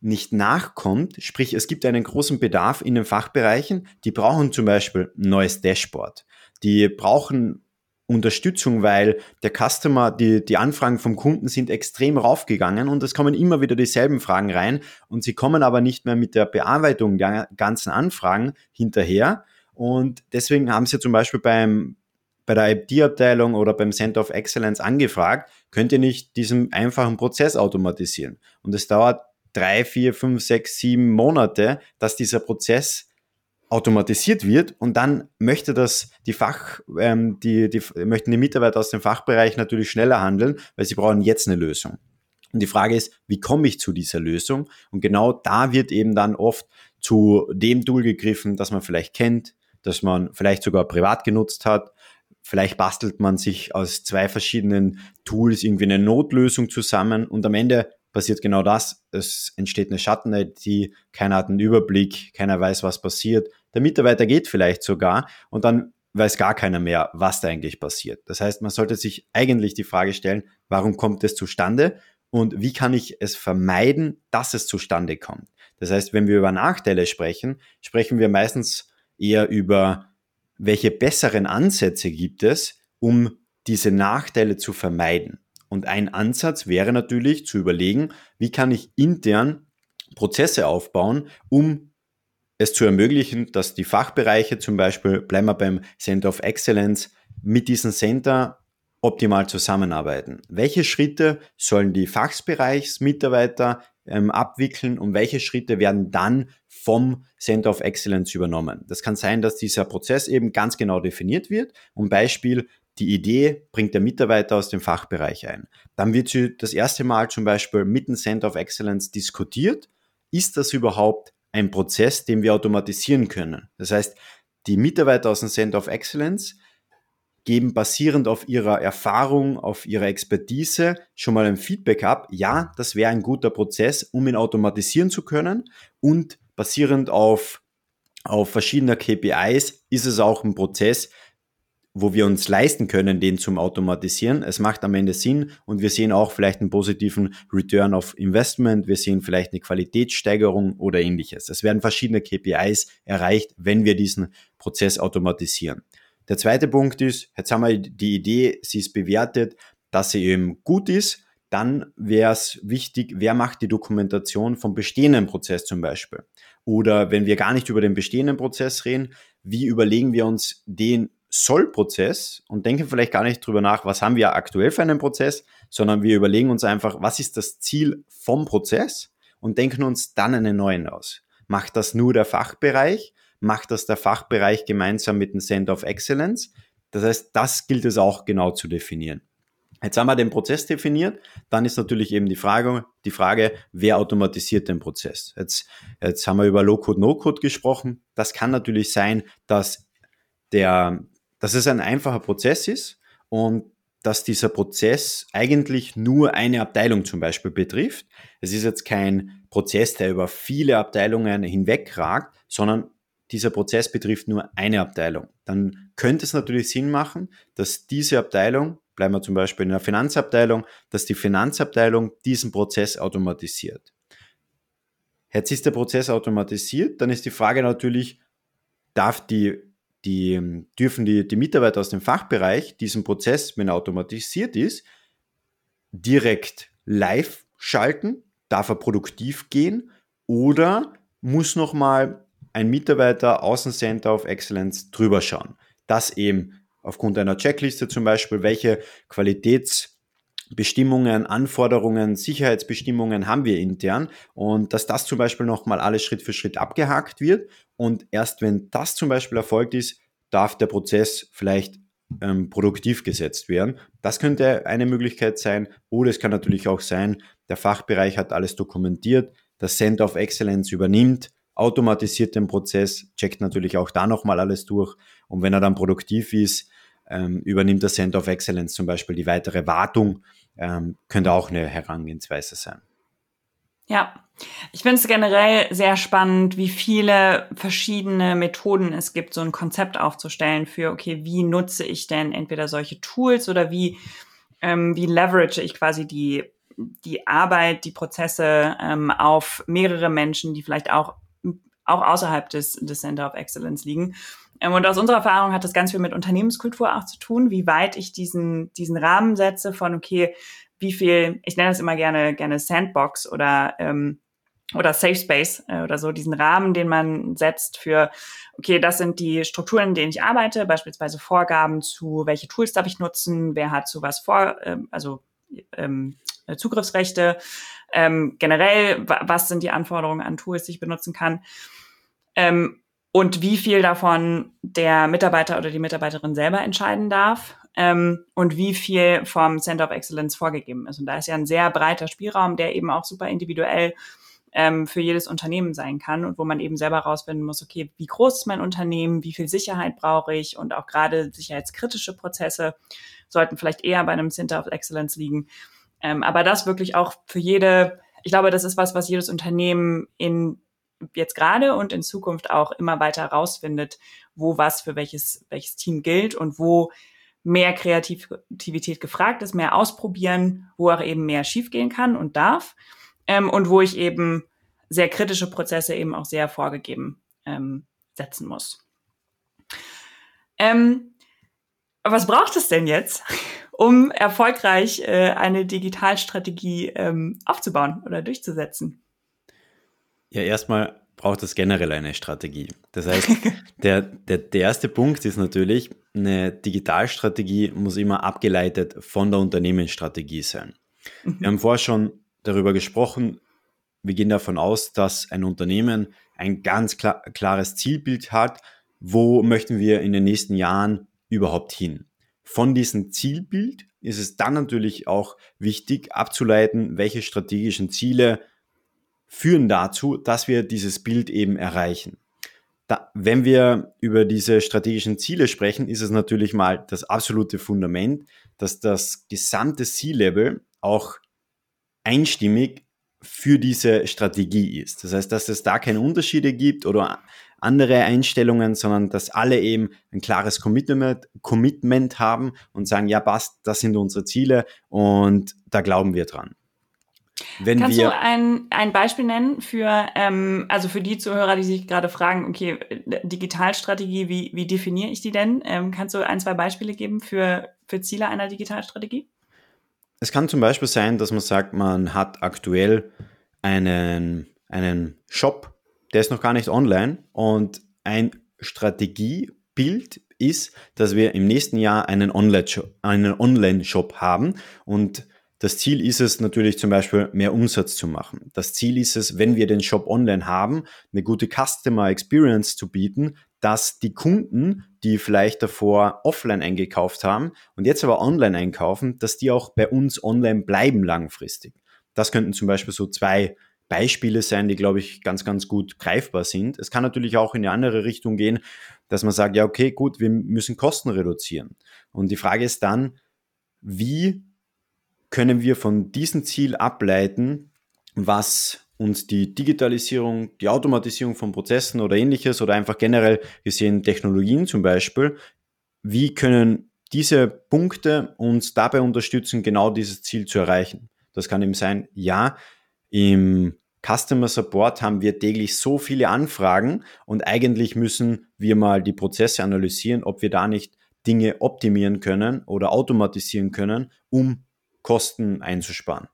nicht nachkommt, sprich es gibt einen großen Bedarf in den Fachbereichen, die brauchen zum Beispiel ein neues Dashboard, die brauchen Unterstützung, weil der Customer, die, die Anfragen vom Kunden sind extrem raufgegangen und es kommen immer wieder dieselben Fragen rein und sie kommen aber nicht mehr mit der Bearbeitung der ganzen Anfragen hinterher. Und deswegen haben sie zum Beispiel beim, bei der IT-Abteilung oder beim Center of Excellence angefragt, könnt ihr nicht diesen einfachen Prozess automatisieren? Und es dauert drei, vier, fünf, sechs, sieben Monate, dass dieser Prozess automatisiert wird und dann möchte das die Fach, ähm, die, die möchten die Mitarbeiter aus dem Fachbereich natürlich schneller handeln, weil sie brauchen jetzt eine Lösung. Und die Frage ist, wie komme ich zu dieser Lösung? Und genau da wird eben dann oft zu dem Tool gegriffen, das man vielleicht kennt, das man vielleicht sogar privat genutzt hat. Vielleicht bastelt man sich aus zwei verschiedenen Tools irgendwie eine Notlösung zusammen und am Ende passiert genau das. Es entsteht eine Schatten-IT, keiner hat einen Überblick, keiner weiß, was passiert. Der Mitarbeiter geht vielleicht sogar und dann weiß gar keiner mehr, was da eigentlich passiert. Das heißt, man sollte sich eigentlich die Frage stellen, warum kommt es zustande und wie kann ich es vermeiden, dass es zustande kommt. Das heißt, wenn wir über Nachteile sprechen, sprechen wir meistens eher über, welche besseren Ansätze gibt es, um diese Nachteile zu vermeiden. Und ein Ansatz wäre natürlich zu überlegen, wie kann ich intern Prozesse aufbauen, um es zu ermöglichen, dass die Fachbereiche zum Beispiel, bleiben wir beim Center of Excellence, mit diesem Center optimal zusammenarbeiten. Welche Schritte sollen die Fachbereichsmitarbeiter ähm, abwickeln und welche Schritte werden dann vom Center of Excellence übernommen? Das kann sein, dass dieser Prozess eben ganz genau definiert wird. Um Beispiel, die Idee bringt der Mitarbeiter aus dem Fachbereich ein. Dann wird sie das erste Mal zum Beispiel mit dem Center of Excellence diskutiert. Ist das überhaupt ein Prozess, den wir automatisieren können? Das heißt, die Mitarbeiter aus dem Center of Excellence geben basierend auf ihrer Erfahrung, auf ihrer Expertise schon mal ein Feedback ab. Ja, das wäre ein guter Prozess, um ihn automatisieren zu können. Und basierend auf, auf verschiedener KPIs ist es auch ein Prozess, wo wir uns leisten können, den zum Automatisieren. Es macht am Ende Sinn und wir sehen auch vielleicht einen positiven Return of Investment, wir sehen vielleicht eine Qualitätssteigerung oder ähnliches. Es werden verschiedene KPIs erreicht, wenn wir diesen Prozess automatisieren. Der zweite Punkt ist, jetzt haben wir die Idee, sie ist bewertet, dass sie eben gut ist. Dann wäre es wichtig, wer macht die Dokumentation vom bestehenden Prozess zum Beispiel. Oder wenn wir gar nicht über den bestehenden Prozess reden, wie überlegen wir uns den Soll-Prozess und denken vielleicht gar nicht drüber nach, was haben wir aktuell für einen Prozess, sondern wir überlegen uns einfach, was ist das Ziel vom Prozess und denken uns dann einen neuen aus. Macht das nur der Fachbereich macht das der Fachbereich gemeinsam mit dem Center of Excellence. Das heißt, das gilt es auch genau zu definieren. Jetzt haben wir den Prozess definiert, dann ist natürlich eben die Frage, die Frage, wer automatisiert den Prozess? Jetzt, jetzt haben wir über Low-Code, No-Code gesprochen. Das kann natürlich sein, dass der, dass es ein einfacher Prozess ist und dass dieser Prozess eigentlich nur eine Abteilung zum Beispiel betrifft. Es ist jetzt kein Prozess, der über viele Abteilungen hinwegragt, sondern dieser Prozess betrifft nur eine Abteilung, dann könnte es natürlich Sinn machen, dass diese Abteilung, bleiben wir zum Beispiel in der Finanzabteilung, dass die Finanzabteilung diesen Prozess automatisiert. Jetzt ist der Prozess automatisiert, dann ist die Frage natürlich, darf die, die, dürfen die, die Mitarbeiter aus dem Fachbereich diesen Prozess, wenn er automatisiert ist, direkt live schalten? Darf er produktiv gehen? Oder muss nochmal ein Mitarbeiter aus dem Center of Excellence drüber schauen. Das eben aufgrund einer Checkliste zum Beispiel, welche Qualitätsbestimmungen, Anforderungen, Sicherheitsbestimmungen haben wir intern und dass das zum Beispiel nochmal alles Schritt für Schritt abgehakt wird und erst wenn das zum Beispiel erfolgt ist, darf der Prozess vielleicht ähm, produktiv gesetzt werden. Das könnte eine Möglichkeit sein oder es kann natürlich auch sein, der Fachbereich hat alles dokumentiert, das Center of Excellence übernimmt automatisiert den Prozess, checkt natürlich auch da nochmal alles durch. Und wenn er dann produktiv ist, ähm, übernimmt der Center of Excellence zum Beispiel die weitere Wartung, ähm, könnte auch eine Herangehensweise sein. Ja, ich finde es generell sehr spannend, wie viele verschiedene Methoden es gibt, so ein Konzept aufzustellen für, okay, wie nutze ich denn entweder solche Tools oder wie, ähm, wie leverage ich quasi die, die Arbeit, die Prozesse ähm, auf mehrere Menschen, die vielleicht auch auch außerhalb des, des Center of Excellence liegen. Ähm, und aus unserer Erfahrung hat das ganz viel mit Unternehmenskultur auch zu tun, wie weit ich diesen, diesen Rahmen setze von, okay, wie viel, ich nenne das immer gerne, gerne Sandbox oder, ähm, oder Safe Space äh, oder so, diesen Rahmen, den man setzt für, okay, das sind die Strukturen, in denen ich arbeite, beispielsweise Vorgaben zu, welche Tools darf ich nutzen, wer hat zu was vor, äh, also ähm, Zugriffsrechte, ähm, generell, was sind die Anforderungen an Tools, die ich benutzen kann. Ähm, und wie viel davon der Mitarbeiter oder die Mitarbeiterin selber entscheiden darf ähm, und wie viel vom Center of Excellence vorgegeben ist. Und da ist ja ein sehr breiter Spielraum, der eben auch super individuell ähm, für jedes Unternehmen sein kann und wo man eben selber rausfinden muss, okay, wie groß ist mein Unternehmen, wie viel Sicherheit brauche ich und auch gerade sicherheitskritische Prozesse sollten vielleicht eher bei einem Center of Excellence liegen. Ähm, aber das wirklich auch für jede, ich glaube, das ist was, was jedes Unternehmen in jetzt gerade und in Zukunft auch immer weiter herausfindet, wo was für welches, welches Team gilt und wo mehr Kreativität gefragt ist, mehr ausprobieren, wo auch eben mehr schiefgehen kann und darf ähm, und wo ich eben sehr kritische Prozesse eben auch sehr vorgegeben ähm, setzen muss. Ähm, was braucht es denn jetzt, um erfolgreich äh, eine Digitalstrategie ähm, aufzubauen oder durchzusetzen? Ja, erstmal braucht es generell eine Strategie. Das heißt, der, der, der erste Punkt ist natürlich, eine Digitalstrategie muss immer abgeleitet von der Unternehmensstrategie sein. Mhm. Wir haben vorher schon darüber gesprochen, wir gehen davon aus, dass ein Unternehmen ein ganz klar, klares Zielbild hat, wo möchten wir in den nächsten Jahren überhaupt hin. von diesem Zielbild ist es dann natürlich auch wichtig abzuleiten, welche strategischen Ziele führen dazu, dass wir dieses Bild eben erreichen. Da, wenn wir über diese strategischen Ziele sprechen, ist es natürlich mal das absolute Fundament, dass das gesamte C-Level auch einstimmig für diese Strategie ist. Das heißt, dass es da keine Unterschiede gibt oder andere Einstellungen, sondern dass alle eben ein klares Commitment, Commitment haben und sagen, ja, passt, das sind unsere Ziele und da glauben wir dran. Wenn Kannst du ein, ein Beispiel nennen für, ähm, also für die Zuhörer, die sich gerade fragen, okay, Digitalstrategie, wie, wie definiere ich die denn? Ähm, kannst du ein, zwei Beispiele geben für, für Ziele einer Digitalstrategie? Es kann zum Beispiel sein, dass man sagt, man hat aktuell einen, einen Shop, der ist noch gar nicht online und ein Strategiebild ist, dass wir im nächsten Jahr einen Online-Shop Online haben und das Ziel ist es natürlich zum Beispiel mehr Umsatz zu machen. Das Ziel ist es, wenn wir den Shop online haben, eine gute Customer Experience zu bieten, dass die Kunden, die vielleicht davor offline eingekauft haben und jetzt aber online einkaufen, dass die auch bei uns online bleiben langfristig. Das könnten zum Beispiel so zwei Beispiele sein, die, glaube ich, ganz, ganz gut greifbar sind. Es kann natürlich auch in eine andere Richtung gehen, dass man sagt, ja, okay, gut, wir müssen Kosten reduzieren. Und die Frage ist dann, wie können wir von diesem Ziel ableiten, was uns die Digitalisierung, die Automatisierung von Prozessen oder ähnliches oder einfach generell gesehen Technologien zum Beispiel, wie können diese Punkte uns dabei unterstützen, genau dieses Ziel zu erreichen? Das kann eben sein, ja, im Customer Support haben wir täglich so viele Anfragen und eigentlich müssen wir mal die Prozesse analysieren, ob wir da nicht Dinge optimieren können oder automatisieren können, um Kosten einzusparen.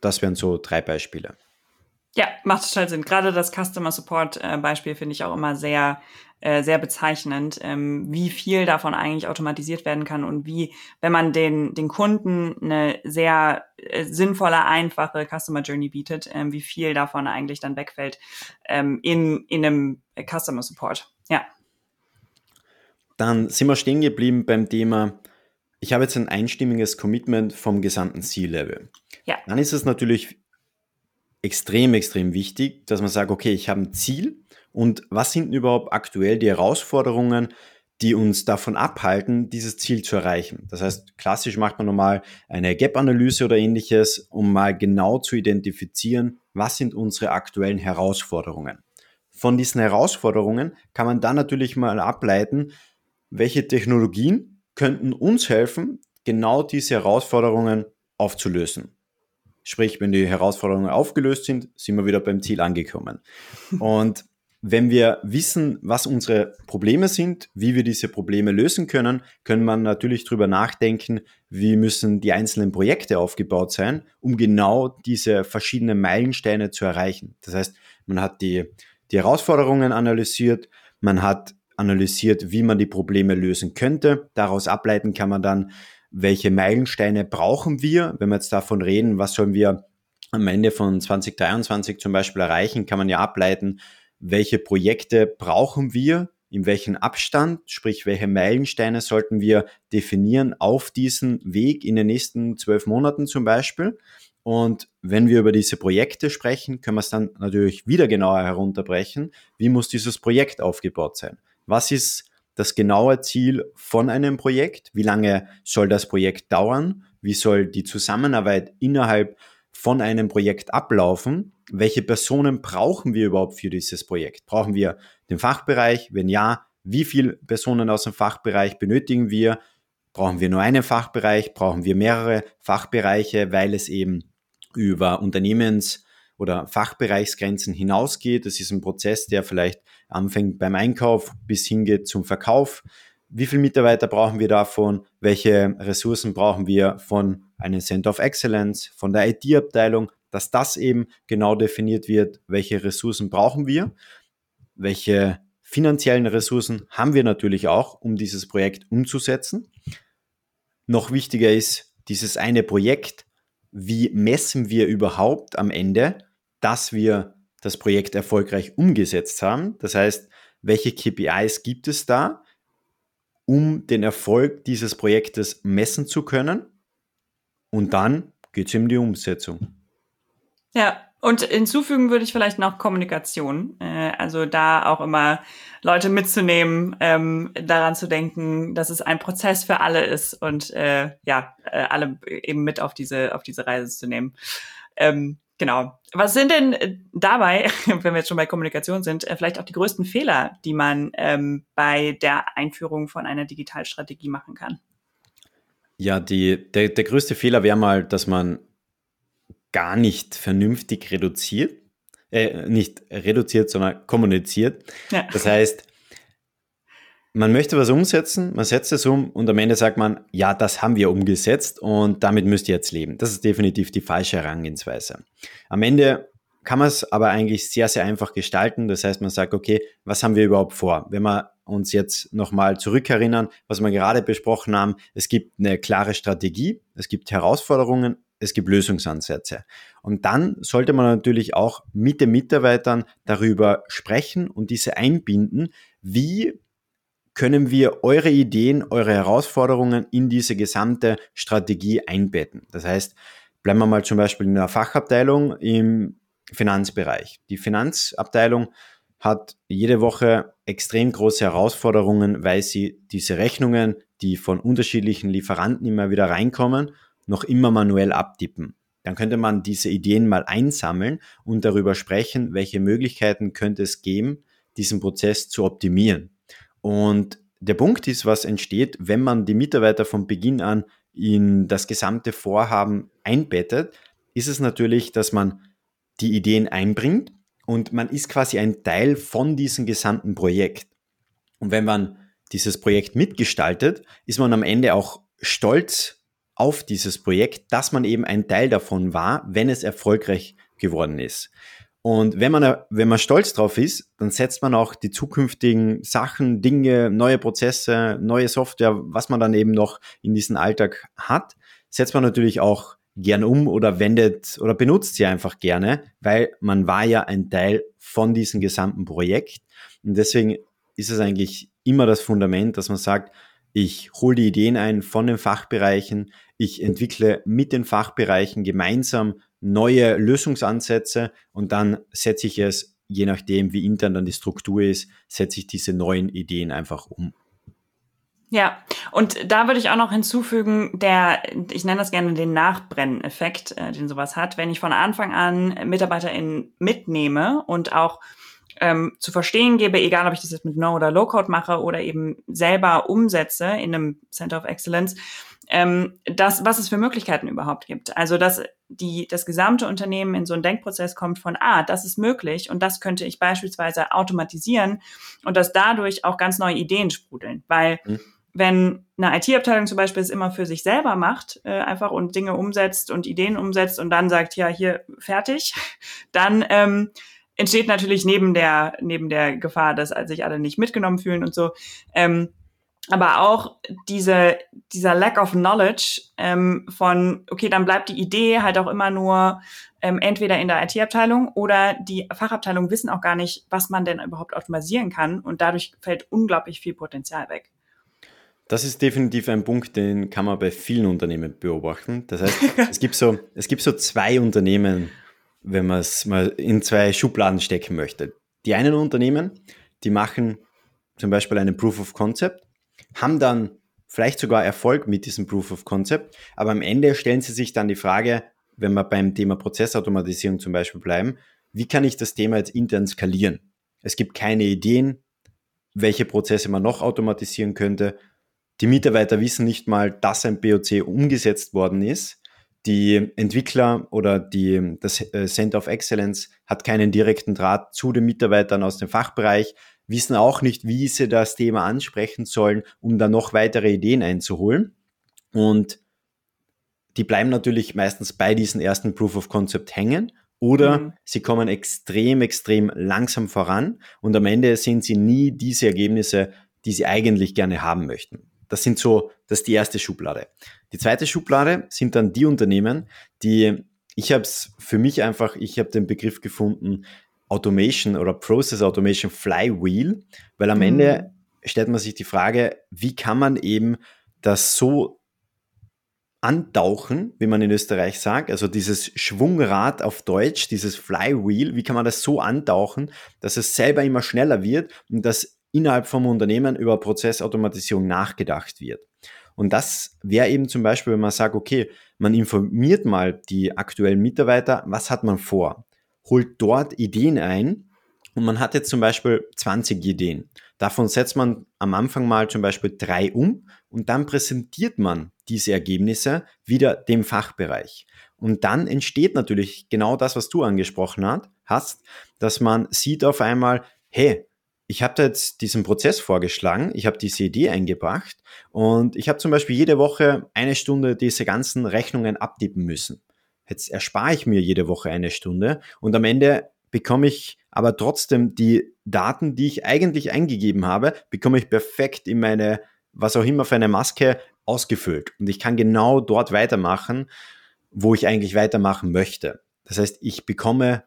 Das wären so drei Beispiele. Ja, macht total Sinn. Gerade das Customer Support äh, Beispiel finde ich auch immer sehr, äh, sehr bezeichnend, ähm, wie viel davon eigentlich automatisiert werden kann und wie, wenn man den, den Kunden eine sehr äh, sinnvolle, einfache Customer Journey bietet, ähm, wie viel davon eigentlich dann wegfällt ähm, in, in einem Customer Support. Ja. Dann sind wir stehen geblieben beim Thema ich habe jetzt ein einstimmiges Commitment vom gesamten C-Level. Ja. Dann ist es natürlich extrem, extrem wichtig, dass man sagt, okay, ich habe ein Ziel und was sind überhaupt aktuell die Herausforderungen, die uns davon abhalten, dieses Ziel zu erreichen. Das heißt, klassisch macht man normal eine Gap-Analyse oder ähnliches, um mal genau zu identifizieren, was sind unsere aktuellen Herausforderungen. Von diesen Herausforderungen kann man dann natürlich mal ableiten, welche Technologien könnten uns helfen, genau diese Herausforderungen aufzulösen. Sprich, wenn die Herausforderungen aufgelöst sind, sind wir wieder beim Ziel angekommen. Und wenn wir wissen, was unsere Probleme sind, wie wir diese Probleme lösen können, können man natürlich darüber nachdenken, wie müssen die einzelnen Projekte aufgebaut sein, um genau diese verschiedenen Meilensteine zu erreichen. Das heißt, man hat die, die Herausforderungen analysiert, man hat analysiert, wie man die Probleme lösen könnte. Daraus ableiten kann man dann, welche Meilensteine brauchen wir. Wenn wir jetzt davon reden, was sollen wir am Ende von 2023 zum Beispiel erreichen, kann man ja ableiten, welche Projekte brauchen wir, in welchem Abstand, sprich welche Meilensteine sollten wir definieren auf diesen Weg in den nächsten zwölf Monaten zum Beispiel. Und wenn wir über diese Projekte sprechen, können wir es dann natürlich wieder genauer herunterbrechen. Wie muss dieses Projekt aufgebaut sein? Was ist das genaue Ziel von einem Projekt? Wie lange soll das Projekt dauern? Wie soll die Zusammenarbeit innerhalb von einem Projekt ablaufen? Welche Personen brauchen wir überhaupt für dieses Projekt? Brauchen wir den Fachbereich? Wenn ja, wie viele Personen aus dem Fachbereich benötigen wir? Brauchen wir nur einen Fachbereich? Brauchen wir mehrere Fachbereiche, weil es eben über Unternehmens- oder Fachbereichsgrenzen hinausgeht. Das ist ein Prozess, der vielleicht anfängt beim Einkauf bis hingeht zum Verkauf. Wie viele Mitarbeiter brauchen wir davon? Welche Ressourcen brauchen wir von einem Center of Excellence, von der IT-Abteilung, dass das eben genau definiert wird, welche Ressourcen brauchen wir, welche finanziellen Ressourcen haben wir natürlich auch, um dieses Projekt umzusetzen. Noch wichtiger ist dieses eine Projekt, wie messen wir überhaupt am Ende, dass wir das Projekt erfolgreich umgesetzt haben. Das heißt, welche KPIs gibt es da? um den Erfolg dieses Projektes messen zu können. Und dann geht es um die Umsetzung. Ja, und hinzufügen würde ich vielleicht noch Kommunikation. Äh, also da auch immer Leute mitzunehmen, ähm, daran zu denken, dass es ein Prozess für alle ist und äh, ja, äh, alle eben mit auf diese, auf diese Reise zu nehmen. Ähm, genau. Was sind denn äh, dabei, wenn wir jetzt schon bei Kommunikation sind, äh, vielleicht auch die größten Fehler, die man ähm, bei der Einführung von einer Digitalstrategie machen kann? Ja, die, der, der größte Fehler wäre mal, dass man gar nicht vernünftig reduziert, äh, nicht reduziert, sondern kommuniziert. Ja. Das heißt, man möchte was umsetzen, man setzt es um und am Ende sagt man, ja, das haben wir umgesetzt und damit müsst ihr jetzt leben. Das ist definitiv die falsche Herangehensweise. Am Ende kann man es aber eigentlich sehr, sehr einfach gestalten. Das heißt, man sagt, okay, was haben wir überhaupt vor? Wenn wir uns jetzt nochmal zurückerinnern, was wir gerade besprochen haben, es gibt eine klare Strategie, es gibt Herausforderungen, es gibt Lösungsansätze. Und dann sollte man natürlich auch mit den Mitarbeitern darüber sprechen und diese einbinden, wie können wir eure Ideen, eure Herausforderungen in diese gesamte Strategie einbetten. Das heißt, bleiben wir mal zum Beispiel in der Fachabteilung im Finanzbereich. Die Finanzabteilung hat jede Woche extrem große Herausforderungen, weil sie diese Rechnungen, die von unterschiedlichen Lieferanten immer wieder reinkommen, noch immer manuell abtippen. Dann könnte man diese Ideen mal einsammeln und darüber sprechen, welche Möglichkeiten könnte es geben, diesen Prozess zu optimieren. Und der Punkt ist, was entsteht, wenn man die Mitarbeiter von Beginn an in das gesamte Vorhaben einbettet, ist es natürlich, dass man die Ideen einbringt und man ist quasi ein Teil von diesem gesamten Projekt. Und wenn man dieses Projekt mitgestaltet, ist man am Ende auch stolz auf dieses Projekt, dass man eben ein Teil davon war, wenn es erfolgreich geworden ist. Und wenn man, wenn man stolz drauf ist, dann setzt man auch die zukünftigen Sachen, Dinge, neue Prozesse, neue Software, was man dann eben noch in diesem Alltag hat, setzt man natürlich auch gern um oder wendet oder benutzt sie einfach gerne, weil man war ja ein Teil von diesem gesamten Projekt. Und deswegen ist es eigentlich immer das Fundament, dass man sagt, ich hole die Ideen ein von den Fachbereichen, ich entwickle mit den Fachbereichen gemeinsam neue Lösungsansätze und dann setze ich es, je nachdem wie intern dann die Struktur ist, setze ich diese neuen Ideen einfach um. Ja, und da würde ich auch noch hinzufügen, der, ich nenne das gerne den Nachbrenneffekt, äh, den sowas hat, wenn ich von Anfang an MitarbeiterInnen mitnehme und auch ähm, zu verstehen gebe, egal ob ich das jetzt mit No- oder Low-Code mache oder eben selber umsetze in einem Center of Excellence, ähm, das, was es für Möglichkeiten überhaupt gibt. Also, dass die, das gesamte Unternehmen in so einen Denkprozess kommt von, ah, das ist möglich und das könnte ich beispielsweise automatisieren und dass dadurch auch ganz neue Ideen sprudeln. Weil mhm. wenn eine IT-Abteilung zum Beispiel es immer für sich selber macht, äh, einfach und Dinge umsetzt und Ideen umsetzt und dann sagt, ja, hier fertig, dann ähm, entsteht natürlich neben der, neben der Gefahr, dass sich alle nicht mitgenommen fühlen und so, ähm, aber auch diese, dieser Lack of Knowledge ähm, von, okay, dann bleibt die Idee halt auch immer nur ähm, entweder in der IT-Abteilung oder die Fachabteilung wissen auch gar nicht, was man denn überhaupt automatisieren kann und dadurch fällt unglaublich viel Potenzial weg. Das ist definitiv ein Punkt, den kann man bei vielen Unternehmen beobachten. Das heißt, es gibt so, es gibt so zwei Unternehmen, wenn man es mal in zwei Schubladen stecken möchte. Die einen Unternehmen, die machen zum Beispiel einen Proof of Concept haben dann vielleicht sogar Erfolg mit diesem Proof of Concept, aber am Ende stellen sie sich dann die Frage, wenn wir beim Thema Prozessautomatisierung zum Beispiel bleiben, wie kann ich das Thema jetzt intern skalieren? Es gibt keine Ideen, welche Prozesse man noch automatisieren könnte. Die Mitarbeiter wissen nicht mal, dass ein POC umgesetzt worden ist. Die Entwickler oder die, das äh, Center of Excellence hat keinen direkten Draht zu den Mitarbeitern aus dem Fachbereich wissen auch nicht, wie sie das Thema ansprechen sollen, um dann noch weitere Ideen einzuholen. Und die bleiben natürlich meistens bei diesem ersten Proof of Concept hängen oder mhm. sie kommen extrem, extrem langsam voran und am Ende sehen sie nie diese Ergebnisse, die sie eigentlich gerne haben möchten. Das sind so, das ist die erste Schublade. Die zweite Schublade sind dann die Unternehmen, die, ich habe es für mich einfach, ich habe den Begriff gefunden, Automation oder Process Automation Flywheel, weil am mhm. Ende stellt man sich die Frage, wie kann man eben das so antauchen, wie man in Österreich sagt, also dieses Schwungrad auf Deutsch, dieses Flywheel, wie kann man das so antauchen, dass es selber immer schneller wird und dass innerhalb vom Unternehmen über Prozessautomatisierung nachgedacht wird. Und das wäre eben zum Beispiel, wenn man sagt, okay, man informiert mal die aktuellen Mitarbeiter, was hat man vor, holt dort Ideen ein und man hat jetzt zum Beispiel 20 Ideen. Davon setzt man am Anfang mal zum Beispiel drei um und dann präsentiert man diese Ergebnisse wieder dem Fachbereich. Und dann entsteht natürlich genau das, was du angesprochen hast, dass man sieht auf einmal, hey, ich habe da jetzt diesen Prozess vorgeschlagen, ich habe diese Idee eingebracht und ich habe zum Beispiel jede Woche eine Stunde diese ganzen Rechnungen abtippen müssen. Jetzt erspare ich mir jede Woche eine Stunde und am Ende bekomme ich aber trotzdem die Daten, die ich eigentlich eingegeben habe, bekomme ich perfekt in meine, was auch immer für eine Maske ausgefüllt. Und ich kann genau dort weitermachen, wo ich eigentlich weitermachen möchte. Das heißt, ich bekomme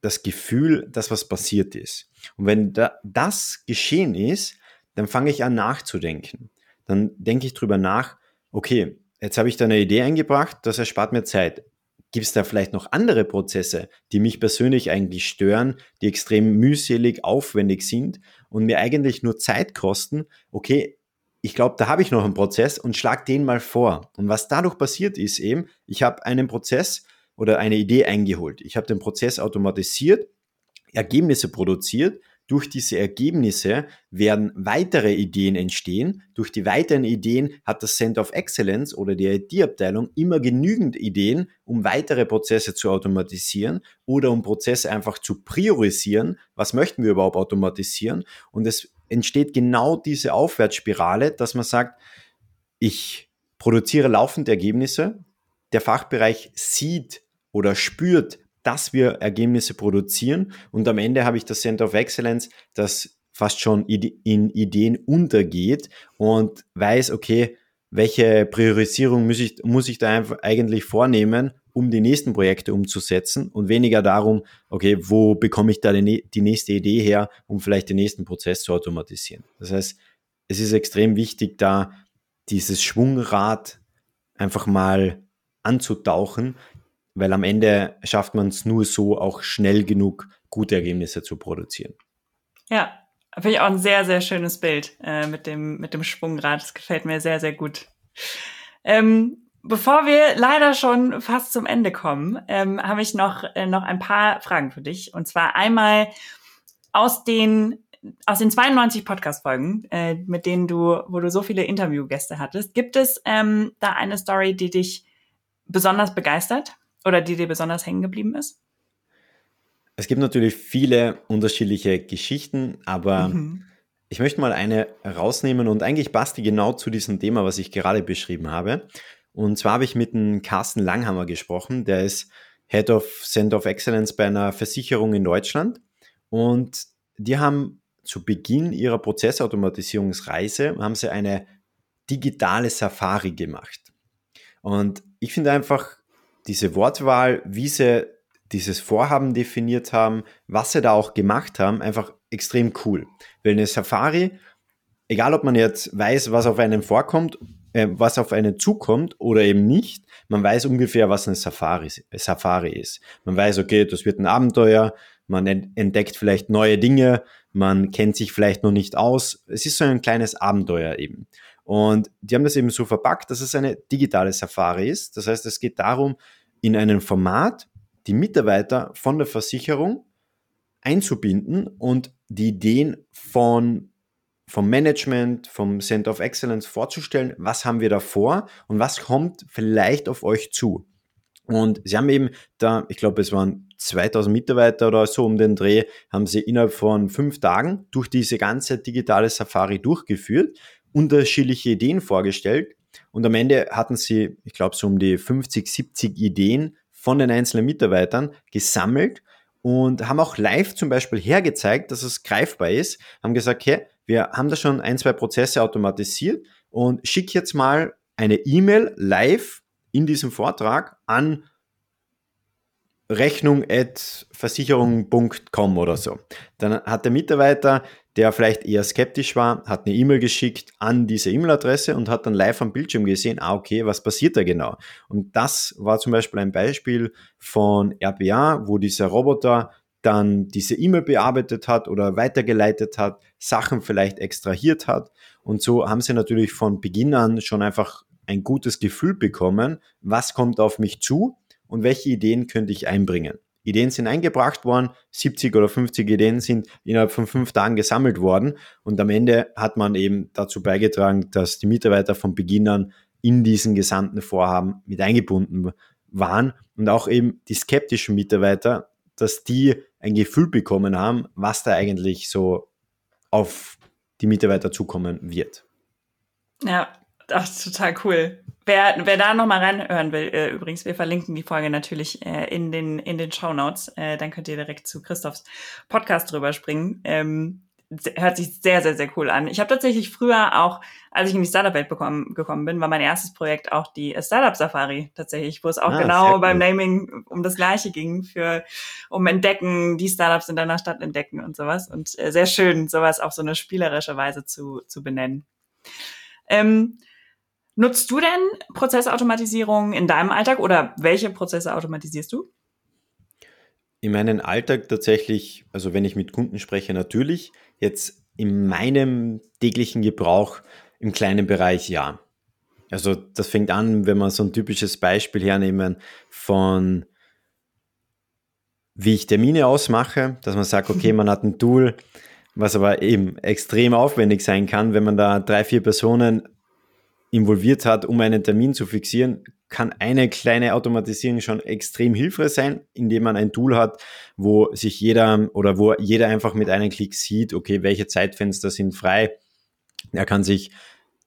das Gefühl, dass was passiert ist. Und wenn da, das geschehen ist, dann fange ich an nachzudenken. Dann denke ich drüber nach, okay, jetzt habe ich da eine Idee eingebracht, das erspart mir Zeit. Gibt es da vielleicht noch andere Prozesse, die mich persönlich eigentlich stören, die extrem mühselig, aufwendig sind und mir eigentlich nur Zeit kosten? Okay, ich glaube, da habe ich noch einen Prozess und schlag den mal vor. Und was dadurch passiert ist eben, ich habe einen Prozess oder eine Idee eingeholt. Ich habe den Prozess automatisiert, Ergebnisse produziert durch diese Ergebnisse werden weitere Ideen entstehen. Durch die weiteren Ideen hat das Center of Excellence oder die IT-Abteilung immer genügend Ideen, um weitere Prozesse zu automatisieren oder um Prozesse einfach zu priorisieren. Was möchten wir überhaupt automatisieren? Und es entsteht genau diese Aufwärtsspirale, dass man sagt, ich produziere laufend Ergebnisse, der Fachbereich sieht oder spürt, dass wir Ergebnisse produzieren und am Ende habe ich das Center of Excellence, das fast schon in Ideen untergeht und weiß, okay, welche Priorisierung muss ich, muss ich da eigentlich vornehmen, um die nächsten Projekte umzusetzen und weniger darum, okay, wo bekomme ich da die, die nächste Idee her, um vielleicht den nächsten Prozess zu automatisieren. Das heißt, es ist extrem wichtig, da dieses Schwungrad einfach mal anzutauchen, weil am Ende schafft man es nur so, auch schnell genug gute Ergebnisse zu produzieren. Ja, finde ich auch ein sehr, sehr schönes Bild äh, mit, dem, mit dem Schwungrad. Das gefällt mir sehr, sehr gut. Ähm, bevor wir leider schon fast zum Ende kommen, ähm, habe ich noch, äh, noch ein paar Fragen für dich. Und zwar einmal aus den aus den 92 Podcast-Folgen, äh, mit denen du, wo du so viele Interviewgäste hattest, gibt es ähm, da eine Story, die dich besonders begeistert? Oder die dir besonders hängen geblieben ist? Es gibt natürlich viele unterschiedliche Geschichten, aber mhm. ich möchte mal eine rausnehmen und eigentlich passt die genau zu diesem Thema, was ich gerade beschrieben habe. Und zwar habe ich mit dem Carsten Langhammer gesprochen, der ist Head of Center of Excellence bei einer Versicherung in Deutschland. Und die haben zu Beginn ihrer Prozessautomatisierungsreise haben sie eine digitale Safari gemacht. Und ich finde einfach, diese Wortwahl, wie sie dieses Vorhaben definiert haben, was sie da auch gemacht haben, einfach extrem cool. Weil eine Safari, egal ob man jetzt weiß, was auf einen vorkommt, äh, was auf einen zukommt oder eben nicht, man weiß ungefähr, was eine Safari, Safari ist. Man weiß, okay, das wird ein Abenteuer, man entdeckt vielleicht neue Dinge, man kennt sich vielleicht noch nicht aus. Es ist so ein kleines Abenteuer eben. Und die haben das eben so verpackt, dass es eine digitale Safari ist. Das heißt, es geht darum, in einem Format die Mitarbeiter von der Versicherung einzubinden und die Ideen von, vom Management, vom Center of Excellence vorzustellen, was haben wir da vor und was kommt vielleicht auf euch zu. Und sie haben eben da, ich glaube, es waren 2000 Mitarbeiter oder so um den Dreh, haben sie innerhalb von fünf Tagen durch diese ganze digitale Safari durchgeführt unterschiedliche Ideen vorgestellt und am Ende hatten sie, ich glaube, so um die 50, 70 Ideen von den einzelnen Mitarbeitern gesammelt und haben auch live zum Beispiel hergezeigt, dass es greifbar ist, haben gesagt, hey, wir haben da schon ein, zwei Prozesse automatisiert und schick jetzt mal eine E-Mail live in diesem Vortrag an rechnung.versicherung.com oder so. Dann hat der Mitarbeiter der vielleicht eher skeptisch war, hat eine E-Mail geschickt an diese E-Mail-Adresse und hat dann live am Bildschirm gesehen, ah, okay, was passiert da genau? Und das war zum Beispiel ein Beispiel von RPA, wo dieser Roboter dann diese E-Mail bearbeitet hat oder weitergeleitet hat, Sachen vielleicht extrahiert hat. Und so haben sie natürlich von Beginn an schon einfach ein gutes Gefühl bekommen, was kommt auf mich zu und welche Ideen könnte ich einbringen. Ideen sind eingebracht worden, 70 oder 50 Ideen sind innerhalb von fünf Tagen gesammelt worden. Und am Ende hat man eben dazu beigetragen, dass die Mitarbeiter von Beginn an in diesen gesamten Vorhaben mit eingebunden waren. Und auch eben die skeptischen Mitarbeiter, dass die ein Gefühl bekommen haben, was da eigentlich so auf die Mitarbeiter zukommen wird. Ja, das ist total cool. Wer, wer da nochmal reinhören will, äh, übrigens, wir verlinken die Folge natürlich äh, in den, in den Show Notes. Äh, dann könnt ihr direkt zu Christophs Podcast drüber springen. Ähm, hört sich sehr, sehr, sehr cool an. Ich habe tatsächlich früher auch, als ich in die Startup-Welt gekommen bin, war mein erstes Projekt auch die Startup-Safari tatsächlich, wo es auch ah, genau beim Naming um das Gleiche ging, für um Entdecken, die Startups in deiner Stadt entdecken und sowas. Und äh, sehr schön, sowas auf so eine spielerische Weise zu, zu benennen. Ähm, Nutzt du denn Prozessautomatisierung in deinem Alltag oder welche Prozesse automatisierst du? In meinem Alltag tatsächlich, also wenn ich mit Kunden spreche, natürlich. Jetzt in meinem täglichen Gebrauch im kleinen Bereich ja. Also das fängt an, wenn man so ein typisches Beispiel hernehmen von wie ich Termine ausmache, dass man sagt, okay, man hat ein Tool, was aber eben extrem aufwendig sein kann, wenn man da drei, vier Personen involviert hat, um einen Termin zu fixieren, kann eine kleine Automatisierung schon extrem hilfreich sein, indem man ein Tool hat, wo sich jeder oder wo jeder einfach mit einem Klick sieht, okay, welche Zeitfenster sind frei. Er kann sich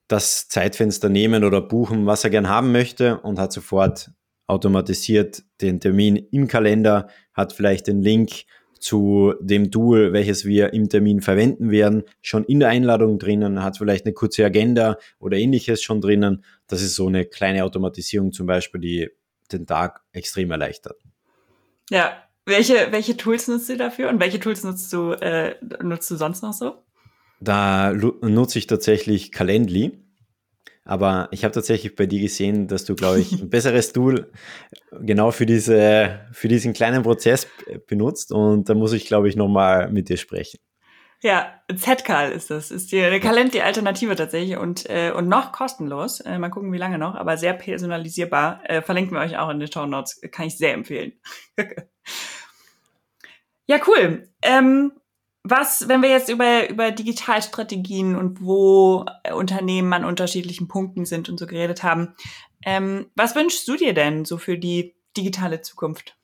das Zeitfenster nehmen oder buchen, was er gern haben möchte und hat sofort automatisiert den Termin im Kalender, hat vielleicht den Link zu dem Tool, welches wir im Termin verwenden werden, schon in der Einladung drinnen, hat vielleicht eine kurze Agenda oder ähnliches schon drinnen. Das ist so eine kleine Automatisierung zum Beispiel, die den Tag extrem erleichtert. Ja, welche, welche Tools nutzt du dafür und welche Tools nutzt du, äh, nutzt du sonst noch so? Da nutze ich tatsächlich Calendly. Aber ich habe tatsächlich bei dir gesehen, dass du, glaube ich, ein besseres Tool genau für, diese, für diesen kleinen Prozess benutzt. Und da muss ich, glaube ich, nochmal mit dir sprechen. Ja, Zcall ist das. Ist die, eine Calendly-Alternative tatsächlich und, äh, und noch kostenlos. Äh, mal gucken, wie lange noch, aber sehr personalisierbar. Äh, verlinken wir euch auch in den Show Notes. Kann ich sehr empfehlen. ja, cool. Ähm, was, wenn wir jetzt über, über Digitalstrategien und wo äh, Unternehmen an unterschiedlichen Punkten sind und so geredet haben, ähm, was wünschst du dir denn so für die digitale Zukunft?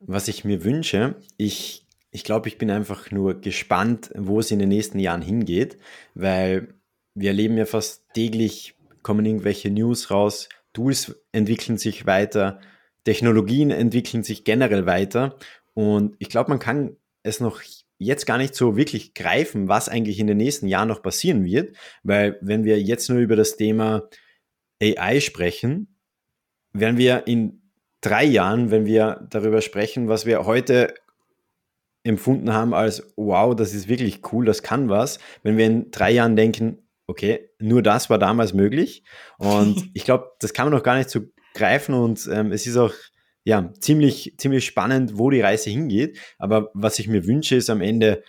Was ich mir wünsche, ich, ich glaube, ich bin einfach nur gespannt, wo es in den nächsten Jahren hingeht, weil wir erleben ja fast täglich, kommen irgendwelche News raus, Tools entwickeln sich weiter, Technologien entwickeln sich generell weiter und ich glaube, man kann es noch jetzt gar nicht so wirklich greifen, was eigentlich in den nächsten Jahren noch passieren wird, weil wenn wir jetzt nur über das Thema AI sprechen, werden wir in drei Jahren, wenn wir darüber sprechen, was wir heute empfunden haben als, wow, das ist wirklich cool, das kann was, wenn wir in drei Jahren denken, okay, nur das war damals möglich. Und ich glaube, das kann man noch gar nicht so greifen. Und ähm, es ist auch ja, ziemlich, ziemlich spannend, wo die Reise hingeht. Aber was ich mir wünsche, ist am Ende,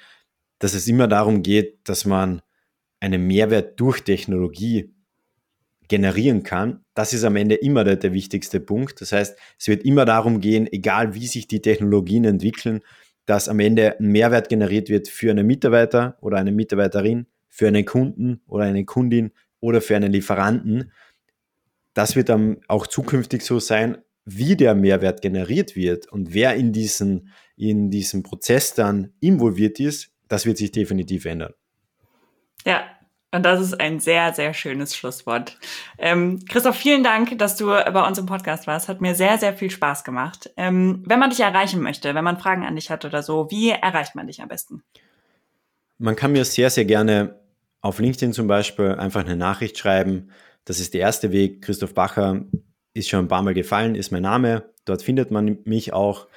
dass es immer darum geht, dass man einen Mehrwert durch Technologie generieren kann. Das ist am Ende immer der, der wichtigste Punkt. Das heißt, es wird immer darum gehen, egal wie sich die Technologien entwickeln, dass am Ende ein Mehrwert generiert wird für einen Mitarbeiter oder eine Mitarbeiterin, für einen Kunden oder eine Kundin oder für einen Lieferanten. Das wird dann auch zukünftig so sein, wie der Mehrwert generiert wird und wer in diesen, in diesem Prozess dann involviert ist, das wird sich definitiv ändern. Ja, und das ist ein sehr, sehr schönes Schlusswort. Ähm, Christoph, vielen Dank, dass du bei uns im Podcast warst. Hat mir sehr, sehr viel Spaß gemacht. Ähm, wenn man dich erreichen möchte, wenn man Fragen an dich hat oder so, wie erreicht man dich am besten? Man kann mir sehr, sehr gerne auf LinkedIn zum Beispiel einfach eine Nachricht schreiben. Das ist der erste Weg. Christoph Bacher ist schon ein paar Mal gefallen, ist mein Name. Dort findet man mich auch.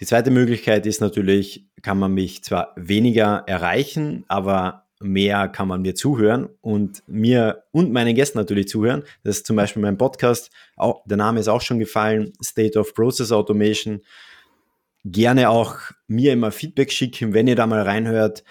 Die zweite Möglichkeit ist natürlich, kann man mich zwar weniger erreichen, aber mehr kann man mir zuhören und mir und meinen Gästen natürlich zuhören. Das ist zum Beispiel mein Podcast, auch, der Name ist auch schon gefallen, State of Process Automation. Gerne auch mir immer Feedback schicken, wenn ihr da mal reinhört.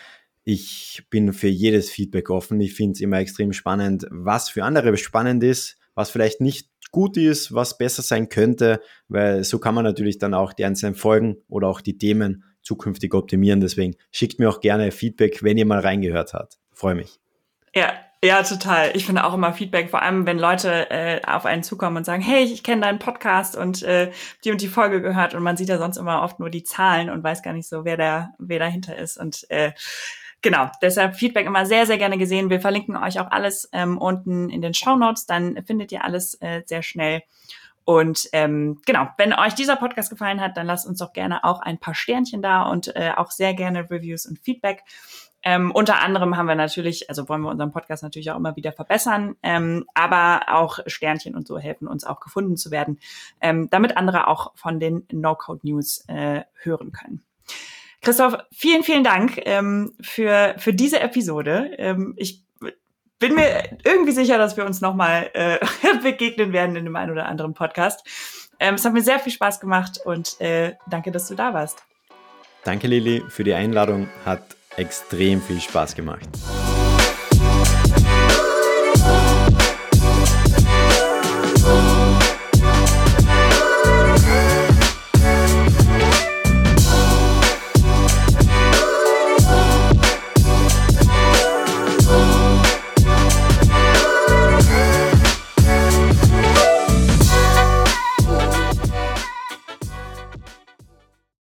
Ich bin für jedes Feedback offen. Ich finde es immer extrem spannend, was für andere spannend ist, was vielleicht nicht gut ist, was besser sein könnte, weil so kann man natürlich dann auch die einzelnen Folgen oder auch die Themen zukünftig optimieren. Deswegen schickt mir auch gerne Feedback, wenn ihr mal reingehört habt. Freue mich. Ja, ja, total. Ich finde auch immer Feedback, vor allem wenn Leute äh, auf einen zukommen und sagen, hey, ich kenne deinen Podcast und äh, die und die Folge gehört und man sieht ja sonst immer oft nur die Zahlen und weiß gar nicht so, wer da, wer dahinter ist. Und äh, genau, deshalb Feedback immer sehr, sehr gerne gesehen. Wir verlinken euch auch alles ähm, unten in den Show Notes, dann findet ihr alles äh, sehr schnell. Und ähm, genau, wenn euch dieser Podcast gefallen hat, dann lasst uns doch gerne auch ein paar Sternchen da und äh, auch sehr gerne Reviews und Feedback. Ähm, unter anderem haben wir natürlich, also wollen wir unseren Podcast natürlich auch immer wieder verbessern, ähm, aber auch Sternchen und so helfen uns auch gefunden zu werden, ähm, damit andere auch von den No-Code-News äh, hören können. Christoph, vielen, vielen Dank ähm, für, für diese Episode. Ähm, ich bin mir irgendwie sicher, dass wir uns nochmal äh, begegnen werden in dem einen oder anderen Podcast. Ähm, es hat mir sehr viel Spaß gemacht und äh, danke, dass du da warst. Danke, Lili, für die Einladung. Hat extrem viel Spaß gemacht.